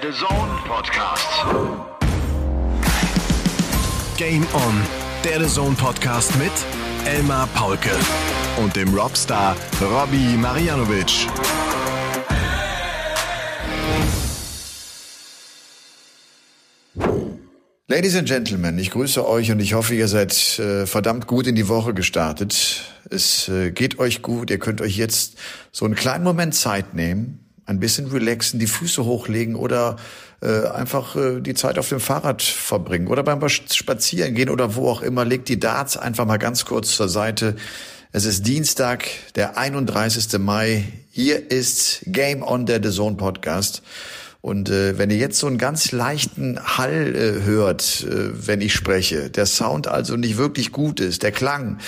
der The Zone Podcast. Game On, der The Zone Podcast mit Elmar Paulke und dem Robstar Robbie Marianovic. Ladies and Gentlemen, ich grüße euch und ich hoffe, ihr seid äh, verdammt gut in die Woche gestartet. Es äh, geht euch gut. Ihr könnt euch jetzt so einen kleinen Moment Zeit nehmen, ein bisschen relaxen, die Füße hochlegen oder äh, einfach äh, die Zeit auf dem Fahrrad verbringen oder beim Spazieren gehen oder wo auch immer. Legt die Darts einfach mal ganz kurz zur Seite. Es ist Dienstag, der 31. Mai. Hier ist Game on der The Zone Podcast. Und äh, wenn ihr jetzt so einen ganz leichten Hall äh, hört, äh, wenn ich spreche, der Sound also nicht wirklich gut ist, der Klang,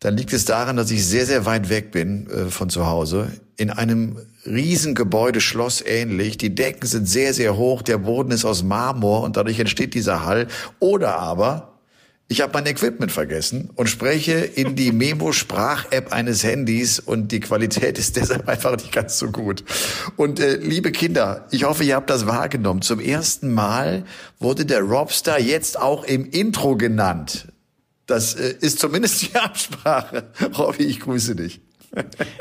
dann liegt es daran, dass ich sehr, sehr weit weg bin äh, von zu Hause, in einem Riesengebäude, Schloss ähnlich. Die Decken sind sehr, sehr hoch, der Boden ist aus Marmor und dadurch entsteht dieser Hall. Oder aber ich habe mein Equipment vergessen und spreche in die Memo-Sprach-App eines Handys und die Qualität ist deshalb einfach nicht ganz so gut. Und äh, liebe Kinder, ich hoffe, ihr habt das wahrgenommen. Zum ersten Mal wurde der Robstar jetzt auch im Intro genannt. Das äh, ist zumindest die Absprache. Robby, ich grüße dich.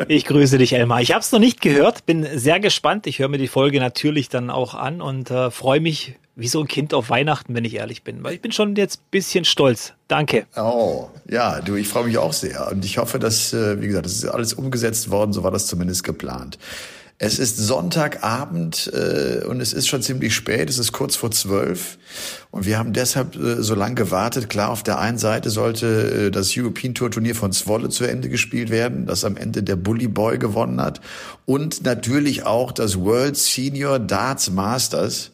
Ich grüße dich, Elmar. Ich habe es noch nicht gehört, bin sehr gespannt. Ich höre mir die Folge natürlich dann auch an und äh, freue mich wie so ein Kind auf Weihnachten, wenn ich ehrlich bin. Weil ich bin schon jetzt ein bisschen stolz. Danke. Oh, ja, du, ich freue mich auch sehr. Und ich hoffe, dass, äh, wie gesagt, das ist alles umgesetzt worden, so war das zumindest geplant. Es ist Sonntagabend äh, und es ist schon ziemlich spät, es ist kurz vor zwölf und wir haben deshalb äh, so lange gewartet. Klar, auf der einen Seite sollte äh, das European Tour Turnier von Zwolle zu Ende gespielt werden, das am Ende der Bully Boy gewonnen hat und natürlich auch das World Senior Darts Masters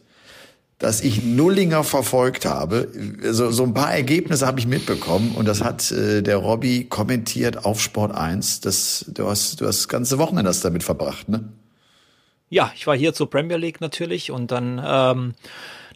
dass ich Nullinger verfolgt habe. So, so ein paar Ergebnisse habe ich mitbekommen und das hat äh, der Robby kommentiert auf Sport 1. Das, du, hast, du hast das ganze Wochenende das damit verbracht, ne? Ja, ich war hier zur Premier League natürlich und dann ähm,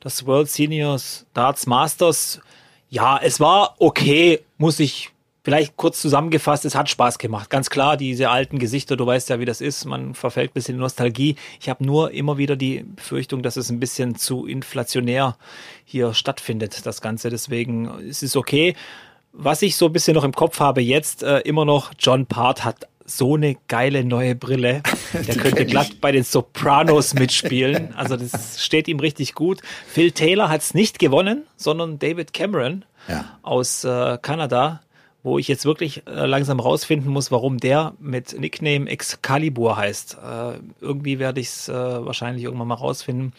das World Seniors Darts Masters. Ja, es war okay, muss ich Vielleicht kurz zusammengefasst, es hat Spaß gemacht. Ganz klar, diese alten Gesichter, du weißt ja, wie das ist, man verfällt ein bisschen Nostalgie. Ich habe nur immer wieder die Befürchtung, dass es ein bisschen zu inflationär hier stattfindet, das Ganze. Deswegen ist es okay. Was ich so ein bisschen noch im Kopf habe jetzt, äh, immer noch, John Part hat so eine geile neue Brille. Der könnte glatt bei den Sopranos mitspielen. Also das steht ihm richtig gut. Phil Taylor hat es nicht gewonnen, sondern David Cameron ja. aus äh, Kanada wo ich jetzt wirklich äh, langsam rausfinden muss, warum der mit Nickname Excalibur heißt. Äh, irgendwie werde ich es äh, wahrscheinlich irgendwann mal rausfinden.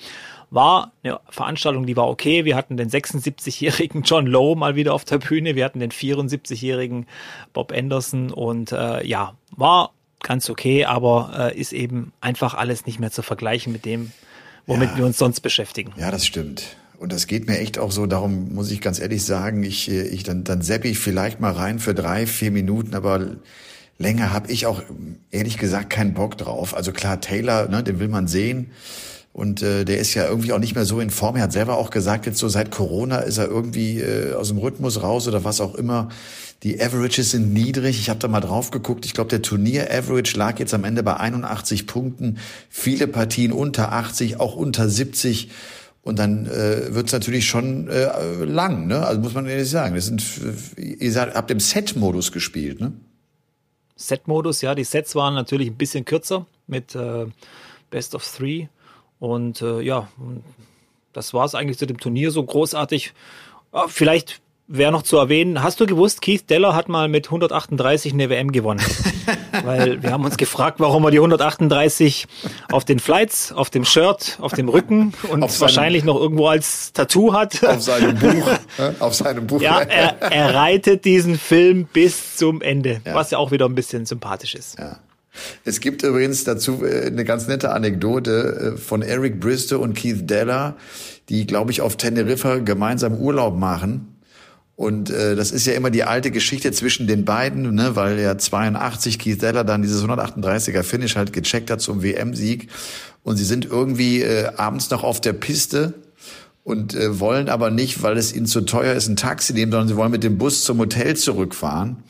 War eine Veranstaltung, die war okay. Wir hatten den 76-jährigen John Lowe mal wieder auf der Bühne. Wir hatten den 74-jährigen Bob Anderson und äh, ja, war ganz okay, aber äh, ist eben einfach alles nicht mehr zu vergleichen mit dem, womit ja. wir uns sonst beschäftigen. Ja, das stimmt. Und das geht mir echt auch so, darum muss ich ganz ehrlich sagen, ich, ich dann, dann seppe ich vielleicht mal rein für drei, vier Minuten, aber länger habe ich auch ehrlich gesagt keinen Bock drauf. Also klar, Taylor, ne, den will man sehen. Und äh, der ist ja irgendwie auch nicht mehr so in Form. Er hat selber auch gesagt, jetzt so seit Corona ist er irgendwie äh, aus dem Rhythmus raus oder was auch immer. Die Averages sind niedrig. Ich habe da mal drauf geguckt. Ich glaube, der Turnier-Average lag jetzt am Ende bei 81 Punkten. Viele Partien unter 80, auch unter 70. Und dann äh, wird es natürlich schon äh, lang, ne? Also muss man ehrlich sagen. Das sind, ihr seid, habt im Set-Modus gespielt, ne? Set-Modus, ja. Die Sets waren natürlich ein bisschen kürzer mit äh, Best of Three. Und äh, ja, das war es eigentlich zu dem Turnier so großartig. Vielleicht Wäre noch zu erwähnen, hast du gewusst, Keith Deller hat mal mit 138 eine WM gewonnen? Weil wir haben uns gefragt, warum er die 138 auf den Flights, auf dem Shirt, auf dem Rücken und auf wahrscheinlich noch irgendwo als Tattoo hat. Auf seinem Buch. auf seinem Buch. Ja, er, er reitet diesen Film bis zum Ende, ja. was ja auch wieder ein bisschen sympathisch ist. Ja. Es gibt übrigens dazu äh, eine ganz nette Anekdote äh, von Eric Bristow und Keith Deller, die, glaube ich, auf Teneriffa gemeinsam Urlaub machen und äh, das ist ja immer die alte Geschichte zwischen den beiden, ne, weil ja 82 Keith Deller dann dieses 138er Finish halt gecheckt hat zum WM-Sieg. Und sie sind irgendwie äh, abends noch auf der Piste und äh, wollen aber nicht, weil es ihnen zu teuer ist, ein Taxi nehmen, sondern sie wollen mit dem Bus zum Hotel zurückfahren.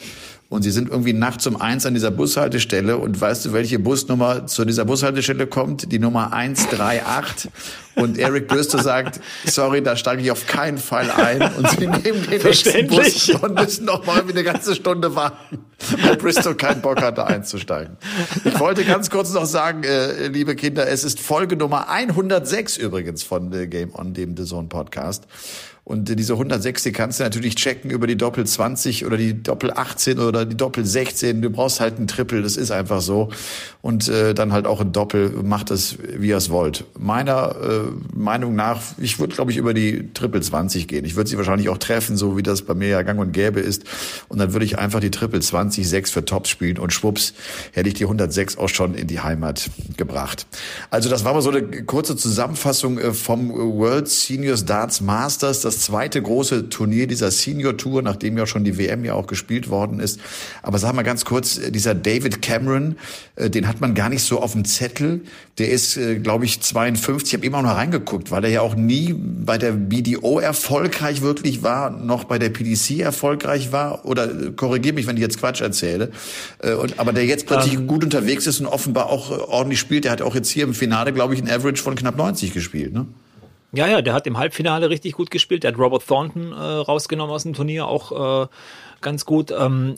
Und sie sind irgendwie nachts um eins an dieser Bushaltestelle und weißt du, welche Busnummer zu dieser Bushaltestelle kommt? Die Nummer 138 und Eric Bristol sagt, sorry, da steige ich auf keinen Fall ein und sie nehmen den nächsten Bus und müssen noch mal eine ganze Stunde warten, weil Bristol keinen Bock hatte einzusteigen. Ich wollte ganz kurz noch sagen, äh, liebe Kinder, es ist Folge Nummer 106 übrigens von The Game On, dem The Zone Podcast. Und diese 106, die kannst du natürlich checken über die Doppel 20 oder die Doppel 18 oder die Doppel 16. Du brauchst halt ein Triple, das ist einfach so. Und äh, dann halt auch ein Doppel, macht es, wie ihr es wollt. Meiner äh, Meinung nach, ich würde, glaube ich, über die Triple 20 gehen. Ich würde sie wahrscheinlich auch treffen, so wie das bei mir ja gang und gäbe ist. Und dann würde ich einfach die Triple 20, 6 für Tops spielen und schwupps, hätte ich die 106 auch schon in die Heimat gebracht. Also das war mal so eine kurze Zusammenfassung äh, vom World Seniors Darts Masters. Das zweite große Turnier dieser Senior Tour, nachdem ja schon die WM ja auch gespielt worden ist. Aber sag mal ganz kurz, dieser David Cameron, äh, den hat man gar nicht so auf dem Zettel. Der ist, äh, glaube ich, 52. Ich habe immer noch reingeguckt, weil er ja auch nie bei der BDO erfolgreich wirklich war, noch bei der PDC erfolgreich war. Oder äh, korrigiere mich, wenn ich jetzt Quatsch erzähle. Und, aber der jetzt plötzlich ähm. gut unterwegs ist und offenbar auch ordentlich spielt. Der hat auch jetzt hier im Finale, glaube ich, ein Average von knapp 90 gespielt. Ne? Ja, ja, der hat im Halbfinale richtig gut gespielt. Der hat Robert Thornton äh, rausgenommen aus dem Turnier, auch äh, ganz gut. Ähm,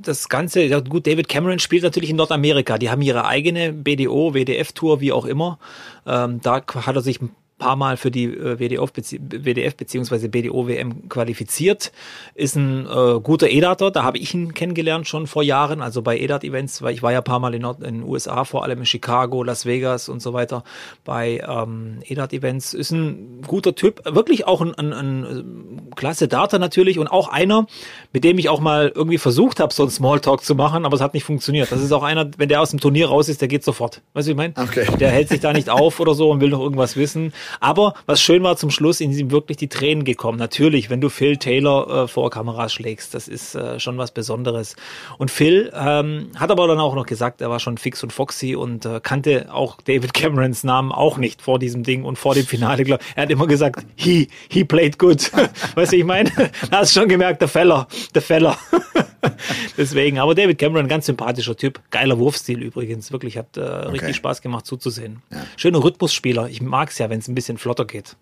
das Ganze, ja gut, David Cameron spielt natürlich in Nordamerika. Die haben ihre eigene BDO, WDF-Tour, wie auch immer. Ähm, da hat er sich paar Mal für die WDF, WDF bzw. BDO-WM qualifiziert. Ist ein äh, guter EDATer, da habe ich ihn kennengelernt schon vor Jahren, also bei EDAT-Events, weil ich war ja paar Mal in, Nord in den USA, vor allem in Chicago, Las Vegas und so weiter, bei ähm, EDAT-Events. Ist ein guter Typ, wirklich auch ein, ein, ein äh, klasse Data natürlich und auch einer, mit dem ich auch mal irgendwie versucht habe, so ein Smalltalk zu machen, aber es hat nicht funktioniert. Das ist auch einer, wenn der aus dem Turnier raus ist, der geht sofort. Weißt du, wie ich meine? Okay. Der hält sich da nicht auf oder so und will noch irgendwas wissen. Aber was schön war, zum Schluss in ihm wirklich die Tränen gekommen. Natürlich, wenn du Phil Taylor äh, vor Kamera schlägst, das ist äh, schon was Besonderes. Und Phil ähm, hat aber dann auch noch gesagt, er war schon fix und foxy und äh, kannte auch David Camerons Namen auch nicht vor diesem Ding und vor dem Finale. Glaub, er hat immer gesagt, he, he played good. weißt du, ich meine? Da hast du schon gemerkt, der Feller, der Feller. Deswegen, aber David Cameron, ganz sympathischer Typ. Geiler Wurfstil übrigens. Wirklich, hat äh, okay. richtig Spaß gemacht zuzusehen. Ja. Schöner Rhythmusspieler. Ich mag es ja, wenn es ein bisschen flotter geht.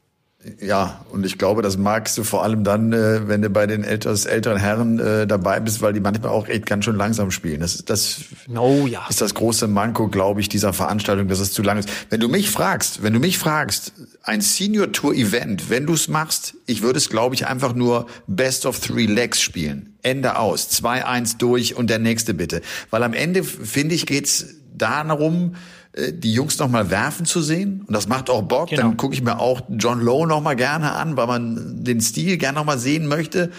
Ja, und ich glaube, das magst du vor allem dann, äh, wenn du bei den älteren, älteren Herren äh, dabei bist, weil die manchmal auch echt ganz schön langsam spielen. Das, das oh, ja. ist das große Manko, glaube ich, dieser Veranstaltung, dass es zu lang ist. Wenn du mich fragst, wenn du mich fragst, ein Senior Tour Event, wenn du es machst, ich würde es, glaube ich, einfach nur Best of Three Legs spielen. Ende aus. 2-1 durch und der nächste bitte. Weil am Ende, finde ich, geht's darum, die Jungs noch mal werfen zu sehen und das macht auch Bock. Genau. Dann gucke ich mir auch John Lowe noch mal gerne an, weil man den Stil gerne noch mal sehen möchte.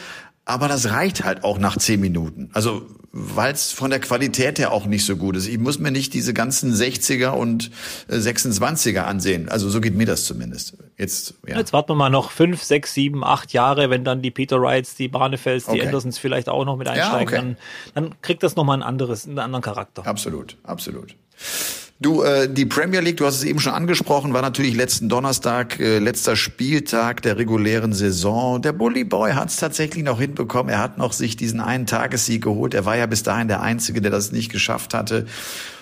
Aber das reicht halt auch nach zehn Minuten. Also weil es von der Qualität her auch nicht so gut ist. Ich muss mir nicht diese ganzen 60er und 26er äh, ansehen. Also so geht mir das zumindest. Jetzt, ja. Jetzt warten wir mal noch fünf, sechs, sieben, acht Jahre, wenn dann die Peter Wrights, die Barnefels, die okay. Andersons vielleicht auch noch mit einsteigen, ja, okay. dann, dann kriegt das nochmal ein anderes, einen anderen Charakter. Absolut, absolut. Du, äh, die Premier League, du hast es eben schon angesprochen, war natürlich letzten Donnerstag, äh, letzter Spieltag der regulären Saison. Der Bully Boy hat es tatsächlich noch hinbekommen. Er hat noch sich diesen einen Tagessieg geholt. Er war ja bis dahin der Einzige, der das nicht geschafft hatte.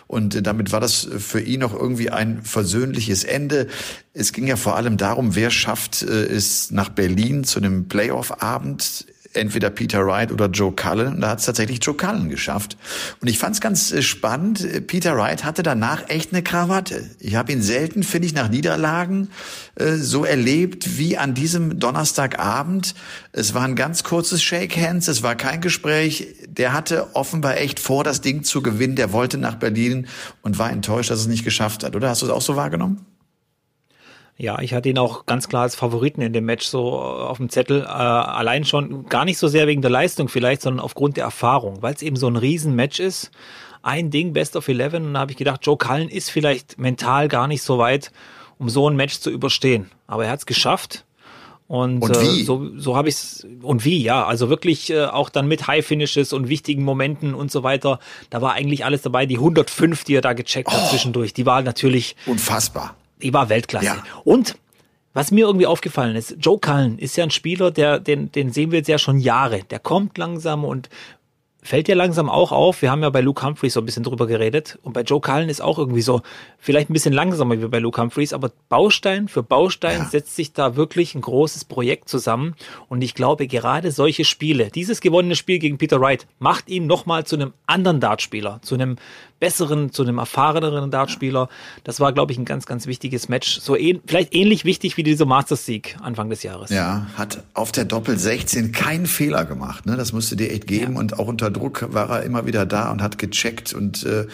Und äh, damit war das für ihn noch irgendwie ein versöhnliches Ende. Es ging ja vor allem darum, wer schafft äh, es nach Berlin zu einem Playoff-Abend entweder Peter Wright oder Joe Cullen. Und da hat es tatsächlich Joe Cullen geschafft. Und ich fand es ganz äh, spannend. Peter Wright hatte danach echt eine Krawatte. Ich habe ihn selten, finde ich, nach Niederlagen äh, so erlebt wie an diesem Donnerstagabend. Es war ein ganz kurzes Shake Hands, es war kein Gespräch. Der hatte offenbar echt vor, das Ding zu gewinnen. Der wollte nach Berlin und war enttäuscht, dass es nicht geschafft hat. Oder hast du es auch so wahrgenommen? Ja, ich hatte ihn auch ganz klar als Favoriten in dem Match so äh, auf dem Zettel. Äh, allein schon gar nicht so sehr wegen der Leistung vielleicht, sondern aufgrund der Erfahrung, weil es eben so ein Riesenmatch ist. Ein Ding, Best of Eleven. Und da habe ich gedacht, Joe Cullen ist vielleicht mental gar nicht so weit, um so ein Match zu überstehen. Aber er hat es geschafft. Und, und wie? Äh, so, so habe ich es. Und wie, ja. Also wirklich äh, auch dann mit High Finishes und wichtigen Momenten und so weiter. Da war eigentlich alles dabei. Die 105, die er da gecheckt oh, hat zwischendurch, die war natürlich. Unfassbar die war Weltklasse. Ja. Und was mir irgendwie aufgefallen ist, Joe Cullen ist ja ein Spieler, der, den, den sehen wir jetzt ja schon Jahre. Der kommt langsam und fällt ja langsam auch auf, wir haben ja bei Luke Humphreys so ein bisschen drüber geredet und bei Joe Cullen ist auch irgendwie so, vielleicht ein bisschen langsamer wie bei Luke Humphreys, aber Baustein für Baustein ja. setzt sich da wirklich ein großes Projekt zusammen und ich glaube gerade solche Spiele, dieses gewonnene Spiel gegen Peter Wright, macht ihn nochmal zu einem anderen Dartspieler, zu einem besseren, zu einem erfahreneren Dartspieler. Das war, glaube ich, ein ganz, ganz wichtiges Match. So ähn, vielleicht ähnlich wichtig wie dieser Masters-Sieg Anfang des Jahres. Ja, hat auf der Doppel 16 keinen Fehler gemacht. Ne? Das musste dir echt geben. Ja. Und auch unter Druck war er immer wieder da und hat gecheckt. Und äh,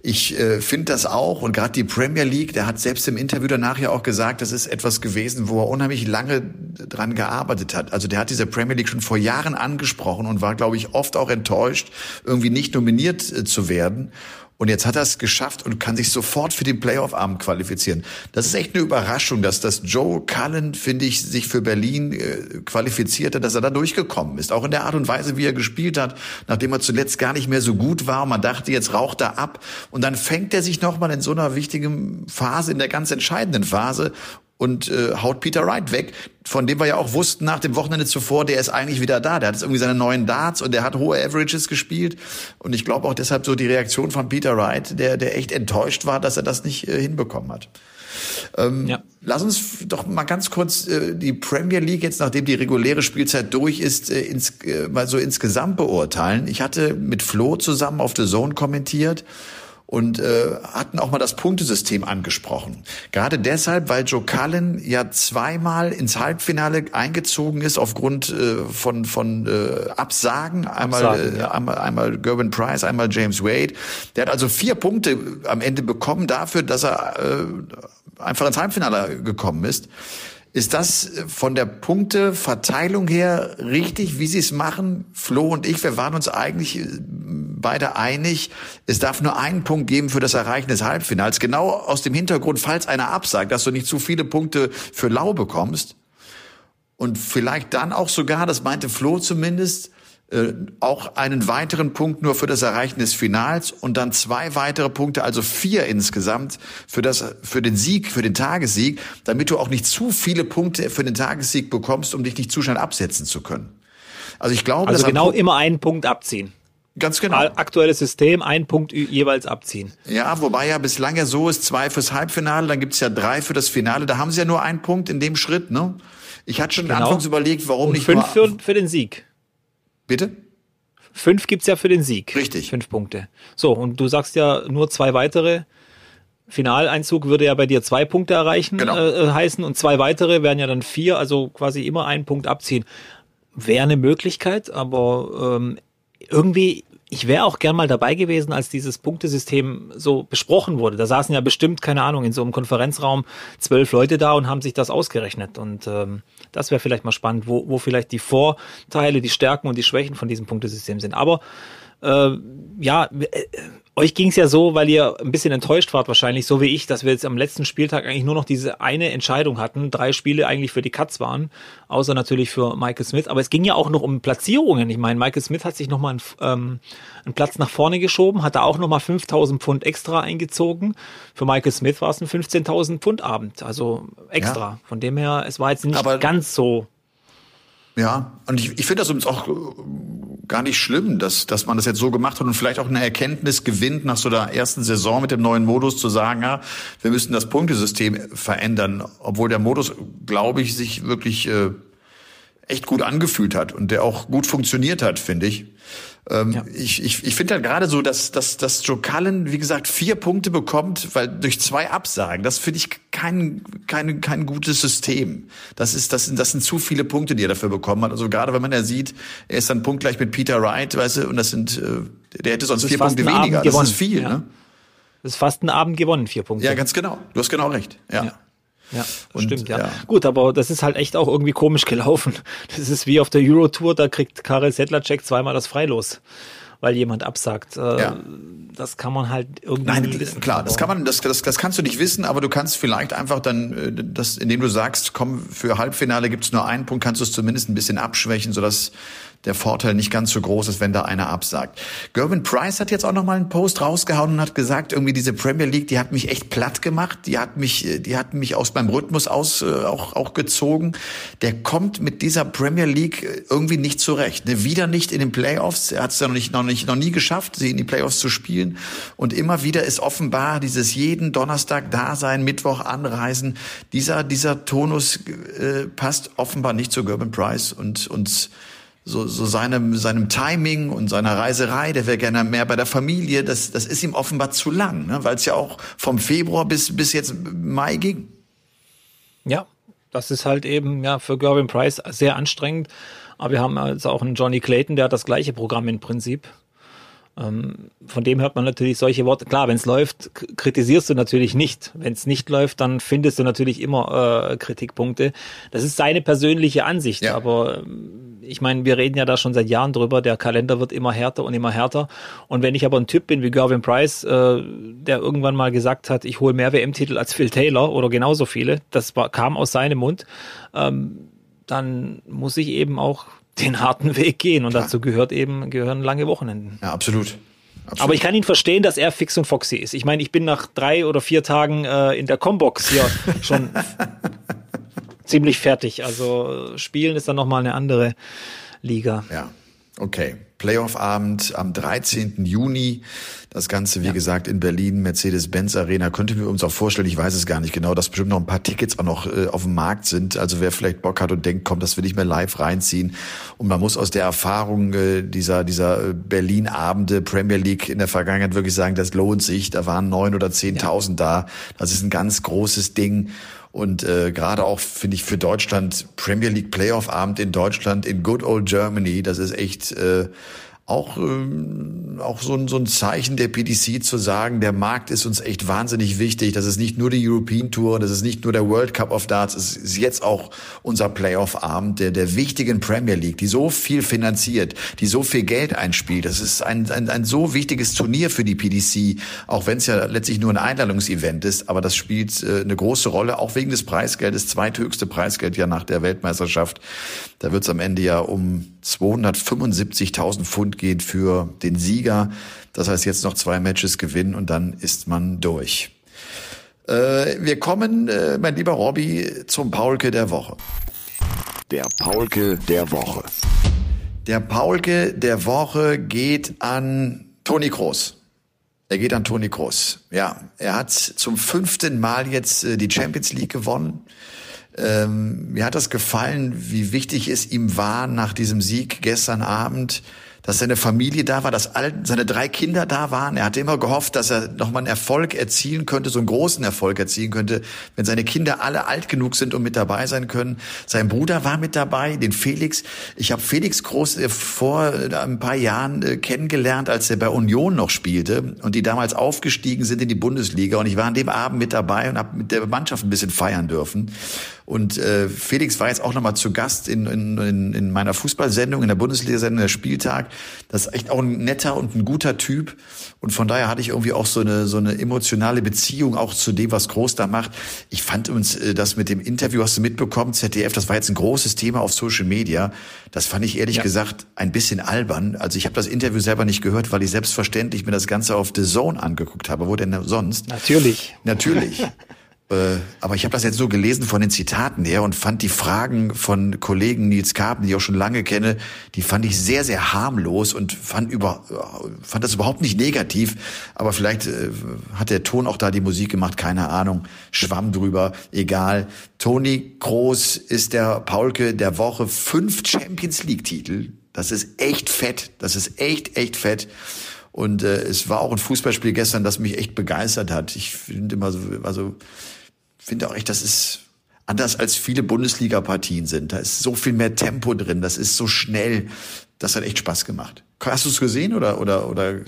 ich äh, finde das auch. Und gerade die Premier League, der hat selbst im Interview danach ja auch gesagt, das ist etwas gewesen, wo er unheimlich lange dran gearbeitet hat. Also der hat diese Premier League schon vor Jahren angesprochen und war, glaube ich, oft auch enttäuscht, irgendwie nicht nominiert äh, zu werden. Und jetzt hat er es geschafft und kann sich sofort für den Playoff-Abend qualifizieren. Das ist echt eine Überraschung, dass das Joe Cullen, finde ich, sich für Berlin äh, qualifiziert hat, dass er da durchgekommen ist. Auch in der Art und Weise, wie er gespielt hat, nachdem er zuletzt gar nicht mehr so gut war. Man dachte, jetzt raucht er ab. Und dann fängt er sich nochmal in so einer wichtigen Phase, in der ganz entscheidenden Phase und äh, haut Peter Wright weg, von dem wir ja auch wussten nach dem Wochenende zuvor, der ist eigentlich wieder da. Der hat jetzt irgendwie seine neuen Darts und der hat hohe Averages gespielt. Und ich glaube auch deshalb so die Reaktion von Peter Wright, der, der echt enttäuscht war, dass er das nicht äh, hinbekommen hat. Ähm, ja. Lass uns doch mal ganz kurz äh, die Premier League jetzt, nachdem die reguläre Spielzeit durch ist, äh, ins, äh, mal so insgesamt beurteilen. Ich hatte mit Flo zusammen auf The Zone kommentiert und äh, hatten auch mal das Punktesystem angesprochen. Gerade deshalb, weil Joe Cullen ja zweimal ins Halbfinale eingezogen ist aufgrund äh, von von äh, Absagen, einmal Absagen, äh, ja. einmal einmal Gerben Price, einmal James Wade. Der hat also vier Punkte am Ende bekommen dafür, dass er äh, einfach ins Halbfinale gekommen ist. Ist das von der Punkteverteilung her richtig, wie Sie es machen? Flo und ich, wir waren uns eigentlich äh, beide einig, es darf nur einen Punkt geben für das Erreichen des Halbfinals. Genau aus dem Hintergrund, falls einer absagt, dass du nicht zu viele Punkte für lau bekommst. Und vielleicht dann auch sogar, das meinte Flo zumindest, äh, auch einen weiteren Punkt nur für das Erreichen des Finals und dann zwei weitere Punkte, also vier insgesamt für das, für den Sieg, für den Tagessieg, damit du auch nicht zu viele Punkte für den Tagessieg bekommst, um dich nicht zu schnell absetzen zu können. Also ich glaube, also genau immer einen Punkt abziehen. Ganz genau. Aktuelles System, einen Punkt jeweils abziehen. Ja, wobei ja bislang ja so ist, zwei fürs Halbfinale, dann gibt's ja drei für das Finale. Da haben sie ja nur einen Punkt in dem Schritt, ne? Ich hatte schon genau. anfangs überlegt, warum Und nicht fünf nur für, für den Sieg. Bitte? Fünf gibt's ja für den Sieg. Richtig. Fünf Punkte. So, und du sagst ja nur zwei weitere. Finaleinzug würde ja bei dir zwei Punkte erreichen genau. Äh, äh, heißen und zwei weitere wären ja dann vier, also quasi immer einen Punkt abziehen. Wäre eine Möglichkeit, aber ähm, irgendwie ich wäre auch gern mal dabei gewesen, als dieses Punktesystem so besprochen wurde. Da saßen ja bestimmt, keine Ahnung, in so einem Konferenzraum zwölf Leute da und haben sich das ausgerechnet. Und ähm, das wäre vielleicht mal spannend, wo, wo vielleicht die Vorteile, die Stärken und die Schwächen von diesem Punktesystem sind. Aber äh, ja, äh, euch ging es ja so, weil ihr ein bisschen enttäuscht wart wahrscheinlich, so wie ich, dass wir jetzt am letzten Spieltag eigentlich nur noch diese eine Entscheidung hatten. Drei Spiele eigentlich für die Cuts waren, außer natürlich für Michael Smith. Aber es ging ja auch noch um Platzierungen. Ich meine, Michael Smith hat sich nochmal einen, ähm, einen Platz nach vorne geschoben, hat da auch nochmal 5000 Pfund extra eingezogen. Für Michael Smith war es ein 15.000 Pfund Abend, also extra. Ja. Von dem her, es war jetzt nicht Aber ganz so ja, und ich, ich finde das übrigens auch gar nicht schlimm, dass, dass man das jetzt so gemacht hat und vielleicht auch eine Erkenntnis gewinnt nach so der ersten Saison mit dem neuen Modus zu sagen, ja, wir müssen das Punktesystem verändern, obwohl der Modus, glaube ich, sich wirklich äh, echt gut angefühlt hat und der auch gut funktioniert hat, finde ich. Ähm, ja. Ich, ich, ich finde halt gerade so, dass, dass, dass Joe Cullen, wie gesagt, vier Punkte bekommt, weil durch zwei Absagen, das finde ich kein, kein, kein gutes System. Das ist, das sind, das sind zu viele Punkte, die er dafür bekommen hat. Also gerade wenn man ja sieht, er ist dann punktgleich mit Peter Wright, weißt du, und das sind, äh, der hätte sonst vier Punkte weniger. Das ist viel, ja. ne? Das ist fast ein Abend gewonnen, vier Punkte. Ja, ganz genau. Du hast genau recht. ja. ja. Ja, das und, stimmt, ja. ja. Gut, aber das ist halt echt auch irgendwie komisch gelaufen. Das ist wie auf der Euro-Tour, da kriegt Karel Sedlacek zweimal das Freilos, weil jemand absagt. Äh, ja. Das kann man halt irgendwie Nein, wissen. Klar, das kann man, das, das, das kannst du nicht wissen, aber du kannst vielleicht einfach dann, äh, das, indem du sagst, komm, für Halbfinale gibt's nur einen Punkt, kannst du es zumindest ein bisschen abschwächen, sodass der Vorteil nicht ganz so groß ist, wenn da einer absagt. Gervin Price hat jetzt auch noch mal einen Post rausgehauen und hat gesagt, irgendwie diese Premier League, die hat mich echt platt gemacht, die hat mich, die hat mich aus meinem Rhythmus aus äh, auch auch gezogen. Der kommt mit dieser Premier League irgendwie nicht zurecht. Ne? Wieder nicht in den Playoffs. Er hat es ja noch nicht noch nicht, noch nie geschafft, sie in die Playoffs zu spielen. Und immer wieder ist offenbar dieses jeden Donnerstag da sein, Mittwoch anreisen. Dieser, dieser Tonus äh, passt offenbar nicht zu Gerben Price und, und so, so seinem, seinem Timing und seiner Reiserei, der wäre gerne mehr bei der Familie, das, das ist ihm offenbar zu lang, ne? weil es ja auch vom Februar bis, bis jetzt Mai ging. Ja, das ist halt eben ja für Gervin Price sehr anstrengend. Aber wir haben also auch einen Johnny Clayton, der hat das gleiche Programm im Prinzip. Ähm, von dem hört man natürlich solche Worte. Klar, wenn es läuft, kritisierst du natürlich nicht. Wenn es nicht läuft, dann findest du natürlich immer äh, Kritikpunkte. Das ist seine persönliche Ansicht. Ja. Aber ähm, ich meine, wir reden ja da schon seit Jahren drüber. Der Kalender wird immer härter und immer härter. Und wenn ich aber ein Typ bin wie Gervin Price, äh, der irgendwann mal gesagt hat, ich hole mehr WM-Titel als Phil Taylor oder genauso viele, das war, kam aus seinem Mund, ähm, dann muss ich eben auch den harten Weg gehen und Klar. dazu gehört eben gehören lange Wochenenden. Ja, absolut. Absolut. Aber ich kann ihn verstehen, dass er fix und foxy ist. Ich meine, ich bin nach drei oder vier Tagen äh, in der Combox hier schon ziemlich fertig. Also spielen ist dann nochmal eine andere Liga. Ja, okay. Playoff-Abend am 13. Juni. Das Ganze, wie ja. gesagt, in Berlin, Mercedes-Benz Arena. Könnte wir uns auch vorstellen, ich weiß es gar nicht genau, dass bestimmt noch ein paar Tickets auch noch äh, auf dem Markt sind. Also wer vielleicht Bock hat und denkt, komm, das will ich mir live reinziehen. Und man muss aus der Erfahrung äh, dieser, dieser äh, Berlin-Abende, Premier League in der Vergangenheit wirklich sagen, das lohnt sich. Da waren neun oder zehntausend ja. da. Das ist ein ganz großes Ding. Und äh, gerade auch, finde ich, für Deutschland, Premier League Playoff-Abend in Deutschland, in Good Old Germany, das ist echt äh, auch, ähm, auch so, ein, so ein Zeichen der PDC zu sagen, der Markt ist uns echt wahnsinnig wichtig. Das ist nicht nur die European Tour, das ist nicht nur der World Cup of Darts, es ist jetzt auch unser Playoff-Abend der, der wichtigen Premier League, die so viel finanziert, die so viel Geld einspielt. Das ist ein, ein, ein so wichtiges Turnier für die PDC, auch wenn es ja letztlich nur ein Einladungsevent ist, aber das spielt äh, eine große Rolle, auch wegen des Preisgeldes, zweithöchste Preisgeld ja nach der Weltmeisterschaft. Da wird es am Ende ja um 275.000 Pfund geht für den Sieger. Das heißt, jetzt noch zwei Matches gewinnen und dann ist man durch. Äh, wir kommen, äh, mein lieber Robby, zum Paulke der Woche. Der Paulke der Woche. Der Paulke der Woche geht an Toni Kroos. Er geht an Toni Kroos. Ja, er hat zum fünften Mal jetzt äh, die Champions League gewonnen. Ähm, mir hat das gefallen, wie wichtig es ihm war nach diesem Sieg gestern Abend, dass seine Familie da war, dass all, seine drei Kinder da waren. Er hatte immer gehofft, dass er nochmal einen Erfolg erzielen könnte, so einen großen Erfolg erzielen könnte, wenn seine Kinder alle alt genug sind und mit dabei sein können. Sein Bruder war mit dabei, den Felix. Ich habe Felix Groß äh, vor äh, ein paar Jahren äh, kennengelernt, als er bei Union noch spielte und die damals aufgestiegen sind in die Bundesliga. Und ich war an dem Abend mit dabei und habe mit der Mannschaft ein bisschen feiern dürfen. Und äh, Felix war jetzt auch nochmal zu Gast in, in, in meiner Fußballsendung, in der Bundesliga-Sendung, der Spieltag. Das ist echt auch ein netter und ein guter Typ. Und von daher hatte ich irgendwie auch so eine, so eine emotionale Beziehung auch zu dem, was Groß da macht. Ich fand uns äh, das mit dem Interview, hast du mitbekommen, ZDF, das war jetzt ein großes Thema auf Social Media. Das fand ich ehrlich ja. gesagt ein bisschen albern. Also ich habe das Interview selber nicht gehört, weil ich selbstverständlich mir das Ganze auf The Zone angeguckt habe. Wo denn sonst? Natürlich. Natürlich. Äh, aber ich habe das jetzt so gelesen von den Zitaten her und fand die Fragen von Kollegen Nils Karpen, die ich auch schon lange kenne, die fand ich sehr, sehr harmlos und fand, über, fand das überhaupt nicht negativ. Aber vielleicht äh, hat der Ton auch da die Musik gemacht, keine Ahnung, schwamm drüber, egal. Toni Groß ist der Paulke der Woche, fünf Champions League-Titel. Das ist echt fett, das ist echt, echt fett. Und äh, es war auch ein Fußballspiel gestern, das mich echt begeistert hat. Ich finde immer so, also finde auch echt, das ist anders als viele Bundesliga-Partien sind. Da ist so viel mehr Tempo drin, das ist so schnell. Das hat echt Spaß gemacht. Hast du es gesehen oder oder oder?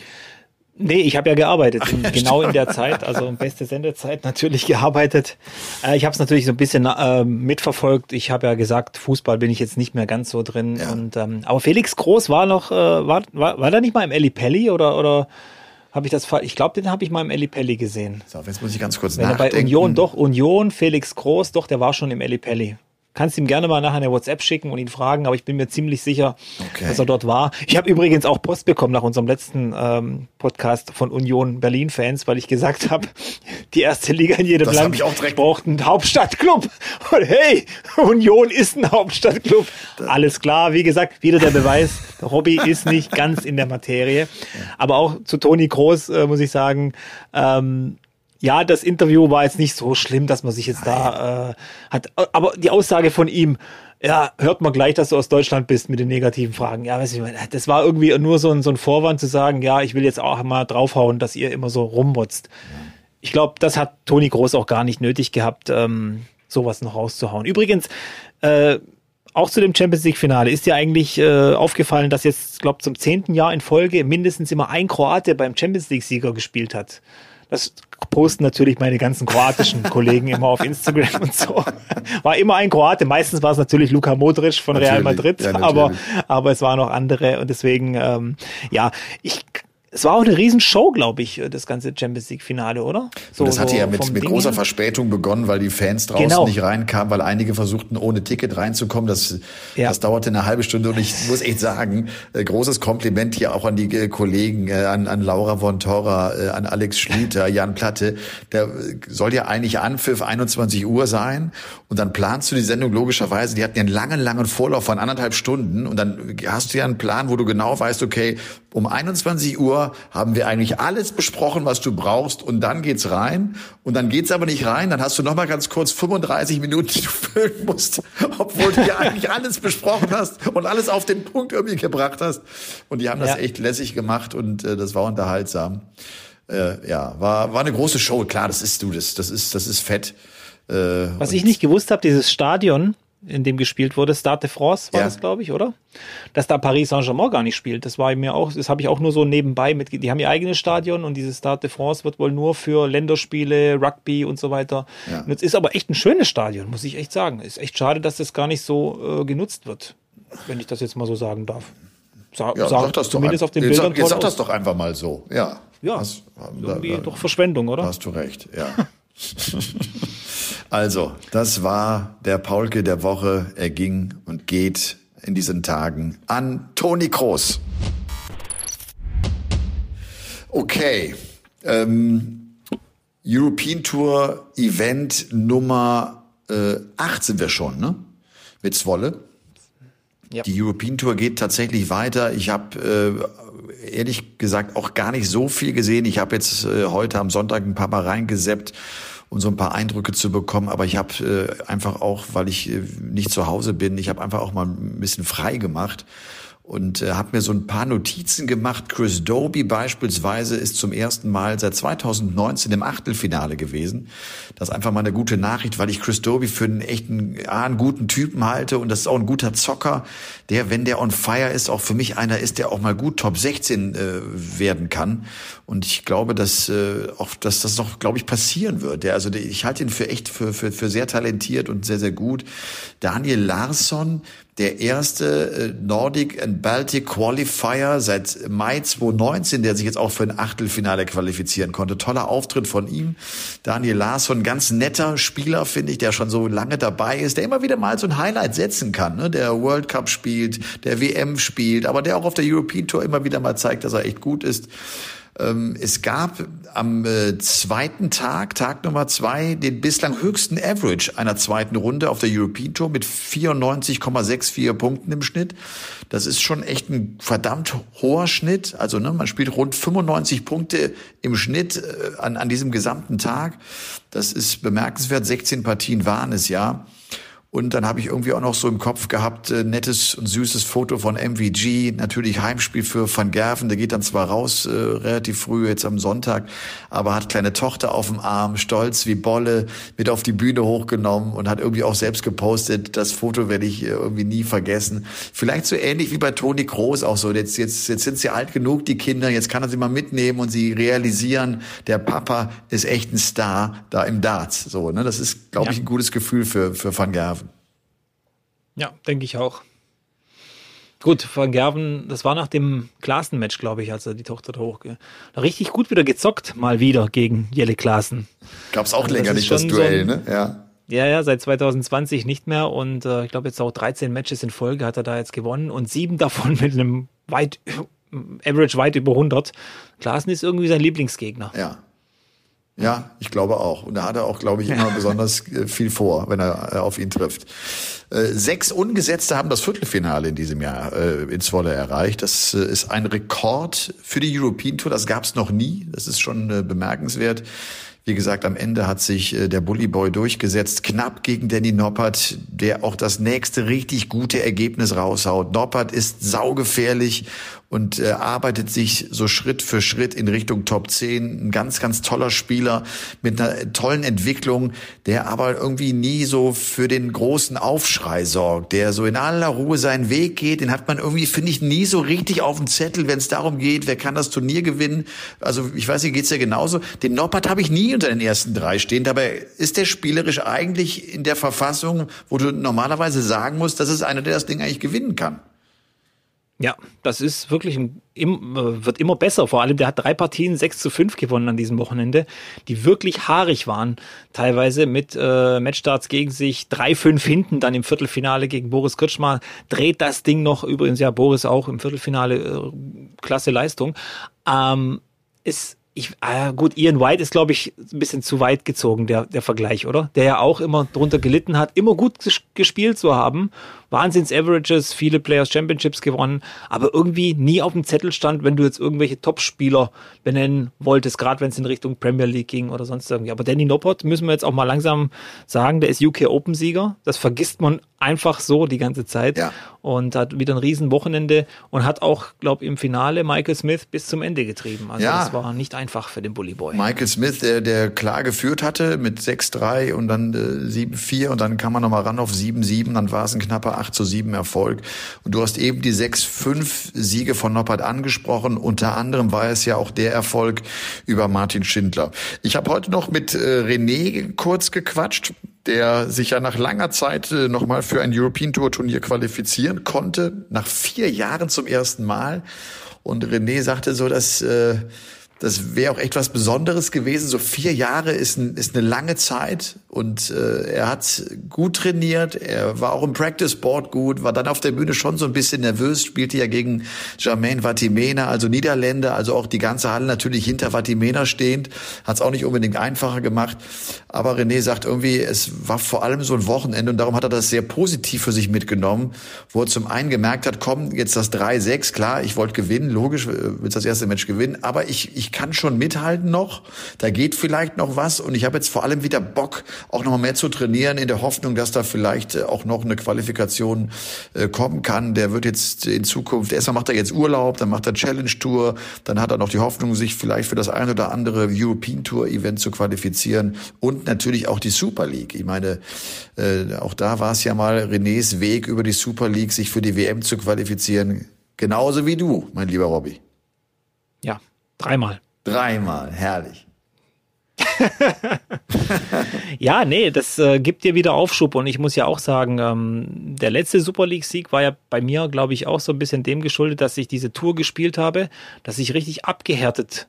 Nee, ich habe ja gearbeitet, Ach, in, genau in der Zeit, also beste Sendezeit natürlich gearbeitet. Äh, ich habe es natürlich so ein bisschen äh, mitverfolgt. Ich habe ja gesagt, Fußball bin ich jetzt nicht mehr ganz so drin. Ja. Und ähm, aber Felix Groß war noch, äh, war, war war da nicht mal im Eli Pelli oder oder habe ich das Ich glaube, den habe ich mal im Pelli gesehen. So, jetzt muss ich ganz kurz Wenn nachdenken. bei Union, doch, Union, Felix Groß, doch, der war schon im Pelli. Kannst ihm gerne mal nachher eine WhatsApp schicken und ihn fragen, aber ich bin mir ziemlich sicher, okay. dass er dort war. Ich habe übrigens auch Post bekommen nach unserem letzten ähm, Podcast von Union Berlin-Fans, weil ich gesagt habe, die erste Liga in jedem Das Land ich auch direkt- braucht einen Hauptstadtclub. Und hey, Union ist ein Hauptstadtclub. Alles klar, wie gesagt, wieder der Beweis, der Hobby ist nicht ganz in der Materie. Aber auch zu Toni Groß äh, muss ich sagen, ähm, ja, das Interview war jetzt nicht so schlimm, dass man sich jetzt da äh, hat. Aber die Aussage von ihm, ja, hört man gleich, dass du aus Deutschland bist mit den negativen Fragen. Ja, weiß ich, das war irgendwie nur so ein, so ein Vorwand zu sagen, ja, ich will jetzt auch mal draufhauen, dass ihr immer so rummotzt. Ich glaube, das hat Toni Groß auch gar nicht nötig gehabt, ähm, sowas noch rauszuhauen. Übrigens, äh, auch zu dem Champions League Finale ist dir eigentlich äh, aufgefallen, dass jetzt, glaube zum zehnten Jahr in Folge mindestens immer ein Kroate beim Champions League Sieger gespielt hat. Das posten natürlich meine ganzen kroatischen Kollegen immer auf Instagram und so. War immer ein Kroate. Meistens war es natürlich Luka Modric von Real Natürlich. Madrid, Ja, aber, aber es waren noch andere und deswegen, ähm, ja, ich, es war auch eine Riesenshow, glaube ich, das ganze Champions League Finale, oder? So, Und das hatte so ja mit, mit großer. Verspätung begonnen, weil die Fans draußen Genau. nicht reinkamen, weil einige versuchten, ohne Ticket reinzukommen. Das, Ja. das dauerte eine halbe Stunde und ich muss echt sagen, äh, großes Kompliment hier auch an die äh, Kollegen, äh, an, an Laura von Torra, äh, an Alex Schlüter, Jan Platte. Der äh, soll ja eigentlich Anpfiff 21 Uhr sein und dann planst du die Sendung logischerweise, die hatten ja einen langen, langen Vorlauf von anderthalb Stunden und dann hast du ja einen Plan, wo du genau weißt, okay, um 21 Uhr haben wir eigentlich alles besprochen, was du brauchst und dann geht's rein und dann geht's aber nicht rein, dann hast du noch mal ganz kurz 35 Minuten, die du füllen musst, obwohl du ja eigentlich alles besprochen hast und alles auf den Punkt irgendwie gebracht hast und die haben das Ja. echt lässig gemacht und äh, das war unterhaltsam. Äh, ja, war war eine große Show, klar, das ist du das, das ist das ist fett. Äh, Was ich nicht gewusst habe, dieses Stadion, in dem gespielt wurde, Stade de France war Ja. das, glaube ich, oder? Dass da Paris Saint-Germain gar nicht spielt. Das war mir auch, das habe ich auch nur so nebenbei mit. Die haben ihr eigenes Stadion und dieses Stade de France wird wohl nur für Länderspiele, Rugby und so weiter. Ja. Und es ist aber echt ein schönes Stadion, muss ich echt sagen. Ist echt schade, dass das gar nicht so äh, genutzt wird, wenn ich das jetzt mal so sagen darf. Sa ja, sah sag das doch zumindest ein- auf den jetzt Bildern sag, jetzt sag das doch einfach mal so. Ja. Ja, Hast- Irgendwie da- da- doch Verschwendung, oder? Hast du recht, ja. also, das war der Paulke der Woche. Er ging und geht in diesen Tagen an Toni Kroos. Okay. Ähm, European Tour Event Nummer äh, 8 sind wir schon, ne? Mit Zwolle. Ja. Die European Tour geht tatsächlich weiter. Ich habe äh, ehrlich gesagt auch gar nicht so viel gesehen. Ich habe jetzt äh, heute am Sonntag ein paar Mal reingeseppt, um so ein paar Eindrücke zu bekommen. Aber ich habe äh, einfach auch, weil ich äh, nicht zu Hause bin, ich habe einfach auch mal ein bisschen frei gemacht und äh, habe mir so ein paar Notizen gemacht. Chris Doby beispielsweise ist zum ersten Mal seit 2019 im Achtelfinale gewesen. Das ist einfach mal eine gute Nachricht, weil ich Chris Doby für einen echten, A, einen guten Typen halte und das ist auch ein guter Zocker, der, wenn der on fire ist, auch für mich einer ist, der auch mal gut Top 16 äh, werden kann. Und ich glaube, dass äh, auch, dass das noch, glaube ich, passieren wird. Der, also der, ich halte ihn für echt für, für, für sehr talentiert und sehr, sehr gut. Daniel Larsson, der erste äh, Nordic and Baltic Qualifier seit Mai 2019, der sich jetzt auch für ein Achtelfinale qualifizieren konnte. Toller Auftritt von ihm. Daniel Larsson, ganz netter Spieler, finde ich, der schon so lange dabei ist, der immer wieder mal so ein Highlight setzen kann, ne? der World Cup spielt, der WM spielt, aber der auch auf der European Tour immer wieder mal zeigt, dass er echt gut ist. Ähm, es gab am äh, zweiten Tag, Tag Nummer zwei, den bislang höchsten Average einer zweiten Runde auf der European Tour mit 94,64 Punkten im Schnitt. Das ist schon echt ein verdammt hoher Schnitt. Also ne, man spielt rund 95 Punkte im Schnitt äh, an, an diesem gesamten Tag. Das ist bemerkenswert. 16 Partien waren es ja. Und dann habe ich irgendwie auch noch so im Kopf gehabt, äh, nettes und süßes Foto von MVG, natürlich Heimspiel für Van Gerven, der geht dann zwar raus äh, relativ früh jetzt am Sonntag, aber hat kleine Tochter auf dem Arm, stolz wie Bolle, mit auf die Bühne hochgenommen und hat irgendwie auch selbst gepostet, das Foto werde ich äh, irgendwie nie vergessen. Vielleicht so ähnlich wie bei Toni Kroos auch so, jetzt, jetzt, jetzt sind sie alt genug, die Kinder, jetzt kann er sie mal mitnehmen und sie realisieren, der Papa ist echt ein Star da im Darts, so, ne, das ist, glaube ich, ein gutes Gefühl für, für Van Gerven. Ja, denke ich auch. Gut, Van Gerven, das war nach dem Klaassen-Match, glaube ich, als er die Tochter da hochge... Richtig gut wieder gezockt, mal wieder gegen Jelle Klaassen. Gab's auch Also länger das nicht das schon so Duell, ein- ne? Ja. Ja, ja, seit 2020 nicht mehr und äh, ich glaube jetzt auch 13 Matches in Folge hat er da jetzt gewonnen und sieben davon mit einem weit, Average weit über 100. Klaassen ist irgendwie sein Lieblingsgegner. Ja. Ja, ich glaube auch. Und da hat er auch, glaube ich, immer besonders äh, viel vor, wenn er äh, auf ihn trifft. Äh, sechs Ungesetzte haben das Viertelfinale in diesem Jahr in Zwolle erreicht. Das ist ein Rekord für die European Tour. Das gab es noch nie. Das ist schon bemerkenswert. Wie gesagt, am Ende hat sich der Bully Boy durchgesetzt, knapp gegen Danny Noppert, der auch das nächste richtig gute Ergebnis raushaut. Noppert ist saugefährlich und äh, arbeitet sich so Schritt für Schritt in Richtung Top 10. Ein ganz, ganz toller Spieler mit einer tollen Entwicklung, der aber irgendwie nie so für den großen Aufschrei sorgt, der so in aller Ruhe seinen Weg geht. Den hat man irgendwie, finde ich, nie so richtig auf dem Zettel, wenn es darum geht, wer kann das Turnier gewinnen. Also ich weiß nicht, geht's ja genauso. Den Noppert habe ich nie unter den ersten drei stehen. Dabei ist der spielerisch eigentlich in der Verfassung, wo du normalerweise sagen musst, das ist einer, der das Ding eigentlich gewinnen kann. Ja, das ist wirklich ein, im, wird immer besser. Vor allem, der hat drei Partien 6 zu 5 gewonnen an diesem Wochenende, die wirklich haarig waren. Teilweise mit äh, Matchstarts gegen sich, 3-5 hinten, dann im Viertelfinale gegen Boris Kutschmar. Dreht das Ding noch, übrigens ja, Boris auch im Viertelfinale, äh, klasse Leistung. Ähm, ist ich, äh, gut, Ian White ist, glaube ich, ein bisschen zu weit gezogen, der, der Vergleich, oder? Der ja auch immer drunter gelitten hat, immer gut gespielt zu haben Wahnsinns-Averages, viele Players Championships gewonnen, aber irgendwie nie auf dem Zettel stand, wenn du jetzt irgendwelche Top-Spieler benennen wolltest, gerade wenn es in Richtung Premier League ging oder sonst irgendwie. Aber Danny Noppert müssen wir jetzt auch mal langsam sagen, der ist UK Open-Sieger. Das vergisst man einfach so die ganze Zeit ja. und hat wieder ein Riesenwochenende und hat auch, glaube im Finale Michael Smith bis zum Ende getrieben. Also ja. das war nicht einfach für den Bully Boy. Michael Smith, der, der klar geführt hatte mit 6-3 und dann äh, 7-4 und dann kam man nochmal ran auf 7-7, dann war es ein knapper 8 zu 7 Erfolg. Und du hast eben die 6-5 Siege von Noppert angesprochen. Unter anderem war es ja auch der Erfolg über Martin Schindler. Ich habe heute noch mit äh, René kurz gequatscht der sich ja nach langer Zeit äh, nochmal für ein European Tour Turnier qualifizieren konnte, nach vier Jahren zum ersten Mal. Und René sagte so, dass äh, das wäre auch echt was Besonderes gewesen. So vier Jahre ist, ein, ist eine lange Zeit und äh, er hat gut trainiert. Er war auch im Practice Board gut, war dann auf der Bühne schon so ein bisschen nervös, spielte ja gegen Jermaine Vatimena, also Niederländer, also auch die ganze Halle natürlich hinter Vatimena stehend. Hat es auch nicht unbedingt einfacher gemacht. Aber René sagt irgendwie, es war vor allem so ein Wochenende und darum hat er das sehr positiv für sich mitgenommen, wo er zum einen gemerkt hat, komm, jetzt das 3-6, klar, ich wollte gewinnen, logisch, äh, willst das erste Match gewinnen, aber ich, ich kann schon mithalten noch, da geht vielleicht noch was und ich habe jetzt vor allem wieder Bock, auch noch mehr zu trainieren, in der Hoffnung, dass da vielleicht äh, auch noch eine Qualifikation äh, kommen kann. Der wird jetzt in Zukunft, erstmal macht er jetzt Urlaub, dann macht er Challenge Tour, dann hat er noch die Hoffnung, sich vielleicht für das ein oder andere European Tour Event zu qualifizieren und und natürlich auch die Super League. Ich meine, äh, auch da war es ja mal Renés Weg über die Super League, sich für die WM zu qualifizieren. Genauso wie du, mein lieber Robby. Ja, dreimal. Dreimal, herrlich. ja, nee, das äh, gibt dir wieder Aufschub und ich muss ja auch sagen, ähm, der letzte Super League-Sieg war ja bei mir, glaube ich, auch so ein bisschen dem geschuldet, dass ich diese Tour gespielt habe, dass ich richtig abgehärtet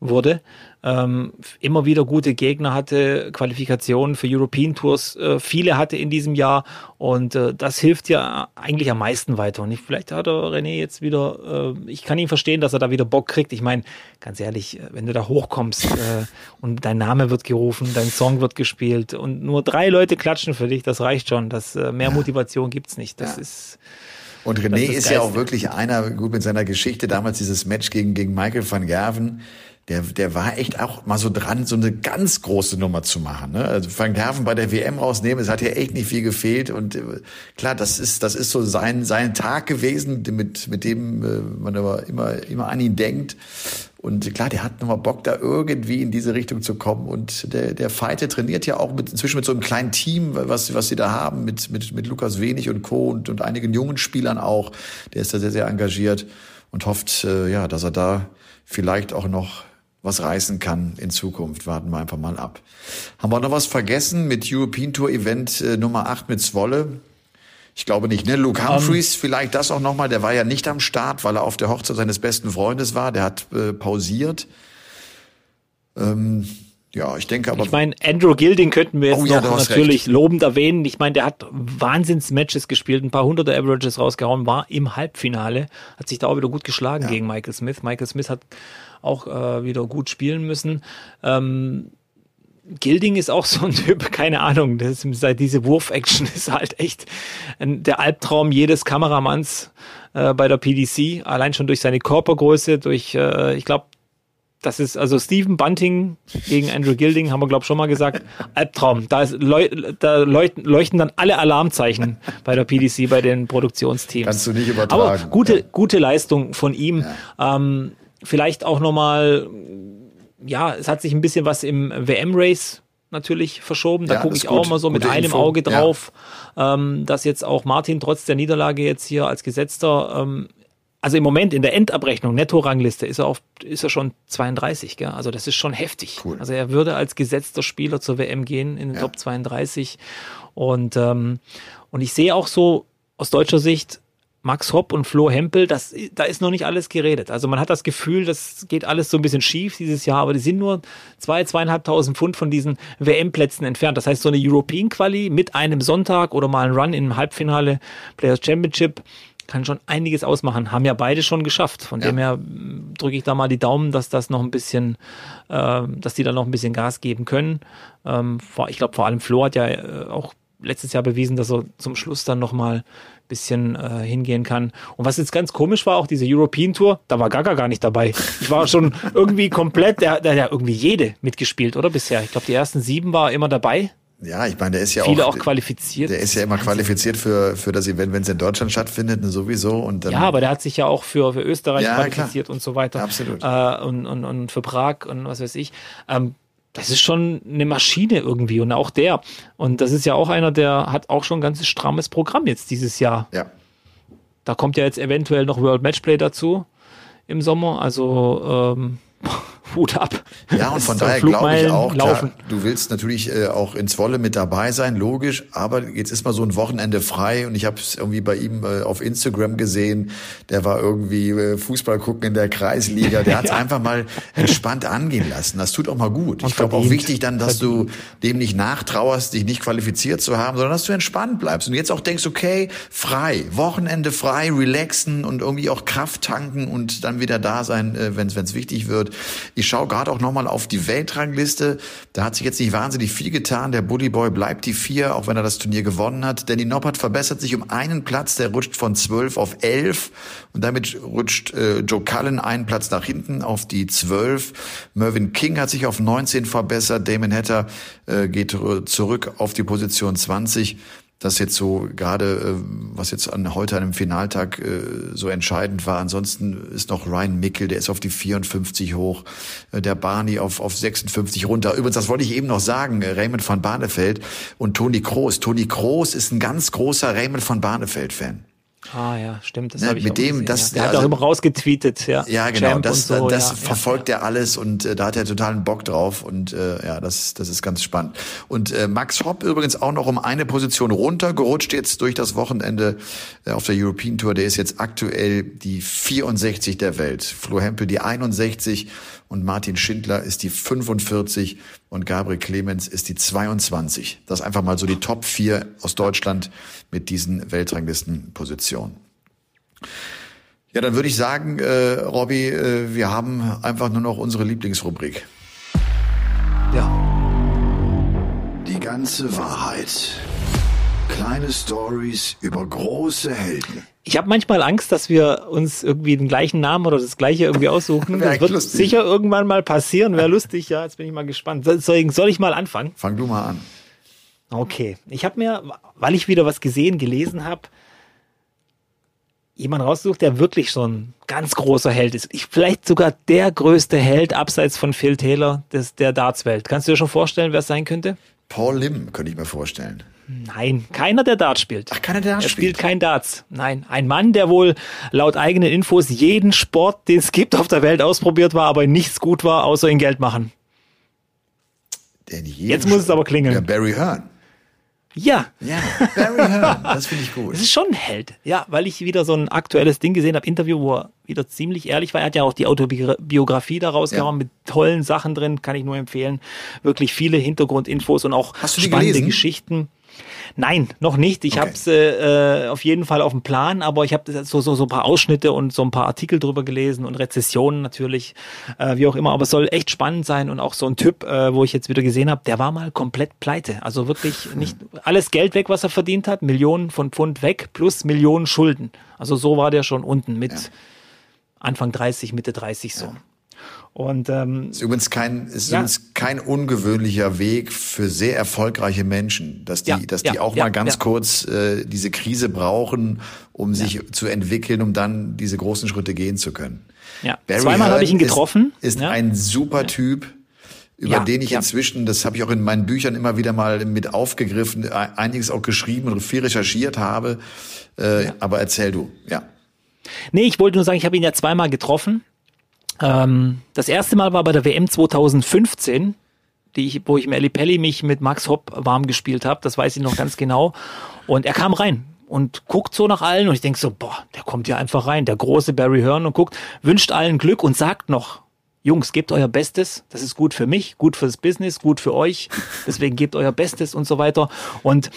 wurde. Ähm, immer wieder gute Gegner hatte, Qualifikationen für European Tours, äh, viele hatte in diesem Jahr und äh, das hilft ja eigentlich am meisten weiter. Und ich, vielleicht hat er René jetzt wieder, äh, ich kann ihn verstehen, dass er da wieder Bock kriegt. Ich meine, ganz ehrlich, wenn du da hochkommst äh, und dein Name wird gerufen, dein Song wird gespielt und nur drei Leute klatschen für dich, das reicht schon. Das, äh, mehr Motivation gibt's nicht. Das ja. ist und René ist, ist ja auch wirklich einer, gut mit seiner Geschichte, damals dieses Match gegen, gegen Michael van Gerven, der, der war echt auch mal so dran, so eine ganz große Nummer zu machen. Ne? Also Herven bei der WM rausnehmen, es hat ja echt nicht viel gefehlt. Und äh, klar, das ist, das ist so sein, sein Tag gewesen, mit, mit dem äh, man aber immer, immer an ihn denkt. Und klar, der hat nochmal Bock, da irgendwie in diese Richtung zu kommen. Und der, der Fighter trainiert ja auch mit, inzwischen mit so einem kleinen Team, was, was sie da haben, mit, mit, mit Lukas Wenig und Co. und, und einigen jungen Spielern auch. Der ist da sehr, sehr engagiert und hofft, äh, ja, dass er da vielleicht auch noch was reißen kann in Zukunft. Warten wir einfach mal ab. Haben wir noch was vergessen mit European Tour Event äh, Nummer 8 mit Zwolle? Ich glaube nicht, ne? Luke Humphreys, um, vielleicht das auch nochmal, der war ja nicht am Start, weil er auf der Hochzeit seines besten Freundes war, der hat äh, pausiert. Ähm, Ja, ich denke aber. Ich meine, Andrew Gilding könnten wir jetzt Oh ja, noch hast natürlich lobend erwähnen. Ich meine, der hat Wahnsinns-Matches gespielt, ein paar hunderte Averages rausgehauen, war im Halbfinale, hat sich da auch wieder gut geschlagen gegen Michael Smith. Michael Smith hat auch äh, wieder gut spielen müssen. Ähm, Gilding ist auch so ein Typ, keine Ahnung, das ist, diese Wurf-Action ist halt echt der Albtraum jedes Kameramanns äh, bei der PDC, allein schon durch seine Körpergröße, durch, äh, ich glaube, das ist also Stephen Bunting gegen Andrew Gilding, haben wir glaube schon mal gesagt. Albtraum. Da, ist, da leuchten, leuchten dann alle Alarmzeichen bei der PDC, bei den Produktionsteams. Kannst du nicht übertragen. Aber gute, gute Leistung von ihm. Ähm, vielleicht auch nochmal, ja, es hat sich ein bisschen was im WM-Race natürlich verschoben. Da Ja, gucke ich auch gut. mal so mit Gute einem Info. Auge Ja. drauf, ähm, dass jetzt auch Martin trotz der Niederlage jetzt hier als Gesetzter ähm, also im Moment in der Endabrechnung, Netto-Rangliste, ist er auf, ist er schon 32, gell? Also das ist schon heftig. Cool. Also er würde als gesetzter Spieler zur WM gehen in den Ja. Top 32. Und, ähm, und ich sehe auch so aus deutscher Sicht, Max Hopp und Flo Hempel, das, da ist noch nicht alles geredet. Also man hat das Gefühl, das geht alles so ein bisschen schief dieses Jahr, aber die sind nur zwei, zweieinhalbtausend Pfund von diesen WM-Plätzen entfernt. Das heißt, so eine European Quali mit einem Sonntag oder mal ein Run im Halbfinale Players Championship kann schon einiges ausmachen. Haben ja beide schon geschafft. Von Ja. dem her mh, drücke ich da mal die Daumen, dass das noch ein bisschen, äh, dass die da noch ein bisschen Gas geben können. Ähm, ich glaube, vor allem Flo hat ja äh, auch letztes Jahr bewiesen, dass er zum Schluss dann noch mal ein bisschen äh, hingehen kann. Und was jetzt ganz komisch war, auch diese European Tour, da war Gaga gar nicht dabei. Ich war schon irgendwie komplett, der, der hat ja irgendwie jede mitgespielt, oder bisher? Ich glaube, die ersten sieben war er immer dabei. Ja, ich meine, der ist ja Viele auch, auch qualifiziert. der ist ja immer qualifiziert für, für das Event, wenn es in Deutschland stattfindet, ne, sowieso. Und dann, Ja, aber der hat sich ja auch für, für Österreich Ja, qualifiziert klar. und so weiter. Absolut. Äh, und, und, und für Prag und was weiß ich. Ähm, das ist schon eine Maschine irgendwie und auch der. Und das ist ja auch einer, der hat auch schon ein ganz strammes Programm jetzt dieses Jahr. ja. Da kommt ja jetzt eventuell noch World Matchplay dazu im Sommer. Also ähm, Hut ab. Ja, und von daher glaube ich auch, klar, du willst natürlich äh, auch ins Wolle mit dabei sein, logisch, aber jetzt ist mal so ein Wochenende frei und ich habe es irgendwie bei ihm äh, auf Instagram gesehen, der war irgendwie äh, Fußball gucken in der Kreisliga, der hat es einfach mal entspannt angehen lassen. Das tut auch mal gut. ich glaube auch verdient. wichtig dann, dass du dem nicht nachtrauerst, dich nicht qualifiziert zu haben, sondern dass du entspannt bleibst und jetzt auch denkst, okay, frei, Wochenende frei, relaxen und irgendwie auch Kraft tanken und dann wieder da sein, äh, wenn es wichtig wird. Ich schaue gerade auch nochmal auf die Weltrangliste. Da hat sich jetzt nicht wahnsinnig viel getan. Der Bully Boy bleibt die vier, auch wenn er das Turnier gewonnen hat. Danny Noppert verbessert sich um einen Platz. Der rutscht von zwölf auf elf. Und damit rutscht äh, Joe Cullen einen Platz nach hinten auf die zwölf. Mervyn King hat sich auf 19 verbessert. Damon Hatter äh, geht zurück auf die Position 20 das jetzt so gerade, äh, was jetzt an heute einem Finaltag äh, so entscheidend war. Ansonsten ist noch Ryan Mickel, der ist auf die 54 hoch, äh, der Barney auf, auf 56 runter. Übrigens, das wollte ich eben noch sagen, Raymond van Barneveld und Toni Kroos. Toni Kroos ist ein ganz großer Raymond van Barneveld-Fan. Ah ja, stimmt. Das Ne, habe ich mit auch dem, gesehen, das- ja. Der hat also- auch immer rausgetweetet, ja. Ja, genau. Champ Das, so, das ja, verfolgt er alles und äh, da hat er totalen Bock drauf und äh, ja, das, das ist ganz spannend. Und äh, Max Hopp übrigens auch noch um eine Position runtergerutscht jetzt durch das Wochenende äh, auf der European Tour. Der ist jetzt aktuell die 64 der Welt. Flo Hempel die 61 und Martin Schindler ist die 45 und Gabriel Clemens ist die 22. Das einfach mal so die Top 4 aus Deutschland mit diesen Weltranglistenpositionen. Ja, dann würde ich sagen, äh, Robby, äh, wir haben einfach nur noch unsere Lieblingsrubrik. ja. Die ganze Wahrheit. Kleine Stories über große Helden. Ich habe manchmal Angst, dass wir uns irgendwie den gleichen Namen oder das gleiche irgendwie aussuchen. Das wird lustig. sicher irgendwann mal passieren. Wäre lustig, ja. Jetzt bin ich mal gespannt. Soll, ich mal anfangen? Fang du mal an. Okay. Ich habe mir, weil ich wieder was gesehen, gelesen habe, jemand rausgesucht, der wirklich so ein ganz großer Held ist. Ich, vielleicht sogar der größte Held abseits von Phil Taylor des, der Dartswelt. Kannst du dir schon vorstellen, wer es sein könnte? Paul Lim könnte ich mir vorstellen. Nein, keiner, der Darts spielt. Ach, keiner, der Darts er spielt spielt? kein Darts. Nein, ein Mann, der wohl laut eigenen Infos jeden Sport, den es gibt auf der Welt ausprobiert war, aber in nichts gut war, außer in Geld machen. Jetzt muss es aber klingeln. Ja, Barry Hearn. Ja. Ja, Barry Hearn, das finde ich gut. Das ist schon ein Held. Ja, weil ich wieder so ein aktuelles Ding gesehen habe, Interview, wo er wieder ziemlich ehrlich war. Er hat ja auch die Autobiografie daraus ja. mit tollen Sachen drin, kann ich nur empfehlen. Wirklich viele Hintergrundinfos und auch spannende gelesen? Geschichten. Nein, noch nicht. Ich okay. habe es äh, auf jeden Fall auf dem Plan, aber ich habe so, so, so ein paar Ausschnitte und so ein paar Artikel drüber gelesen und Rezessionen natürlich, äh, wie auch immer. Aber es soll echt spannend sein und auch so ein Typ, äh, wo ich jetzt wieder gesehen habe, der war mal komplett pleite. Also wirklich nicht alles Geld weg, was er verdient hat, Millionen von Pfund weg plus Millionen Schulden. Also so war der schon unten mit ja. Anfang 30, Mitte 30 so. Ja. Und ähm, ist übrigens kein ist ja. übrigens kein ungewöhnlicher Weg für sehr erfolgreiche Menschen, dass die ja, dass die ja, auch mal ganz kurz äh, diese Krise brauchen, um sich zu entwickeln, um dann diese großen Schritte gehen zu können. Ja. Barry Zweimal habe ich ihn getroffen. Ist, ist ein super Typ über ja, den ich ja. inzwischen, das habe ich auch in meinen Büchern immer wieder mal mit aufgegriffen, einiges auch geschrieben und viel recherchiert habe. Äh, ja. Aber erzähl du, ja. Nee, ich wollte nur sagen, ich habe ihn ja zweimal getroffen. Ähm, das erste Mal war bei der WM 2015, die ich, wo ich im Pelli mich mit Max Hopp warm gespielt habe. Das weiß ich noch ganz genau. Und er kam rein und guckt so nach allen und ich denk so, boah, der kommt ja einfach rein, der große Barry Hearn und guckt, wünscht allen Glück und sagt noch, Jungs, gebt euer Bestes, das ist gut für mich, gut fürs Business, gut für euch, deswegen gebt euer Bestes und so weiter. Und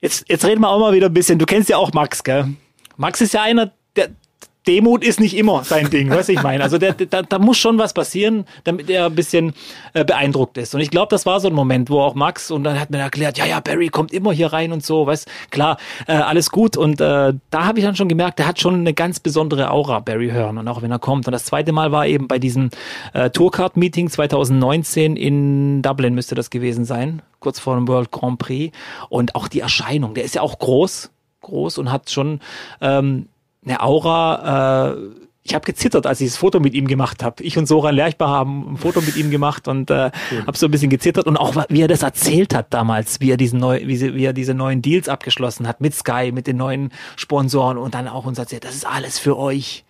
jetzt, jetzt reden wir auch mal wieder ein bisschen, du kennst ja auch Max, gell? Max ist ja einer, der, Demut ist nicht immer sein Ding, was ich meine. Also der, da, da muss schon was passieren, damit er ein bisschen äh, beeindruckt ist. Und ich glaube, das war so ein Moment, wo auch Max und dann hat mir erklärt, ja, ja, Barry kommt immer hier rein und so, weißt, klar, äh, alles gut. Und äh, da habe ich dann schon gemerkt, der hat schon eine ganz besondere Aura, Barry Hearn, und auch wenn er kommt. Und das zweite Mal war eben bei diesem äh, Tourcard-Meeting 2019 in Dublin müsste das gewesen sein, kurz vor dem World Grand Prix. Und auch die Erscheinung, der ist ja auch groß, groß und hat schon ähm, eine Aura. Äh, ich habe gezittert, als ich das Foto mit ihm gemacht habe. Ich und Soran Lerchbar haben ein Foto mit ihm gemacht und äh, cool. habe so ein bisschen gezittert und auch wie er das erzählt hat damals, wie er diesen neu, wie, wie er diese neuen Deals abgeschlossen hat mit Sky, mit den neuen Sponsoren und dann auch uns erzählt, das ist alles für euch.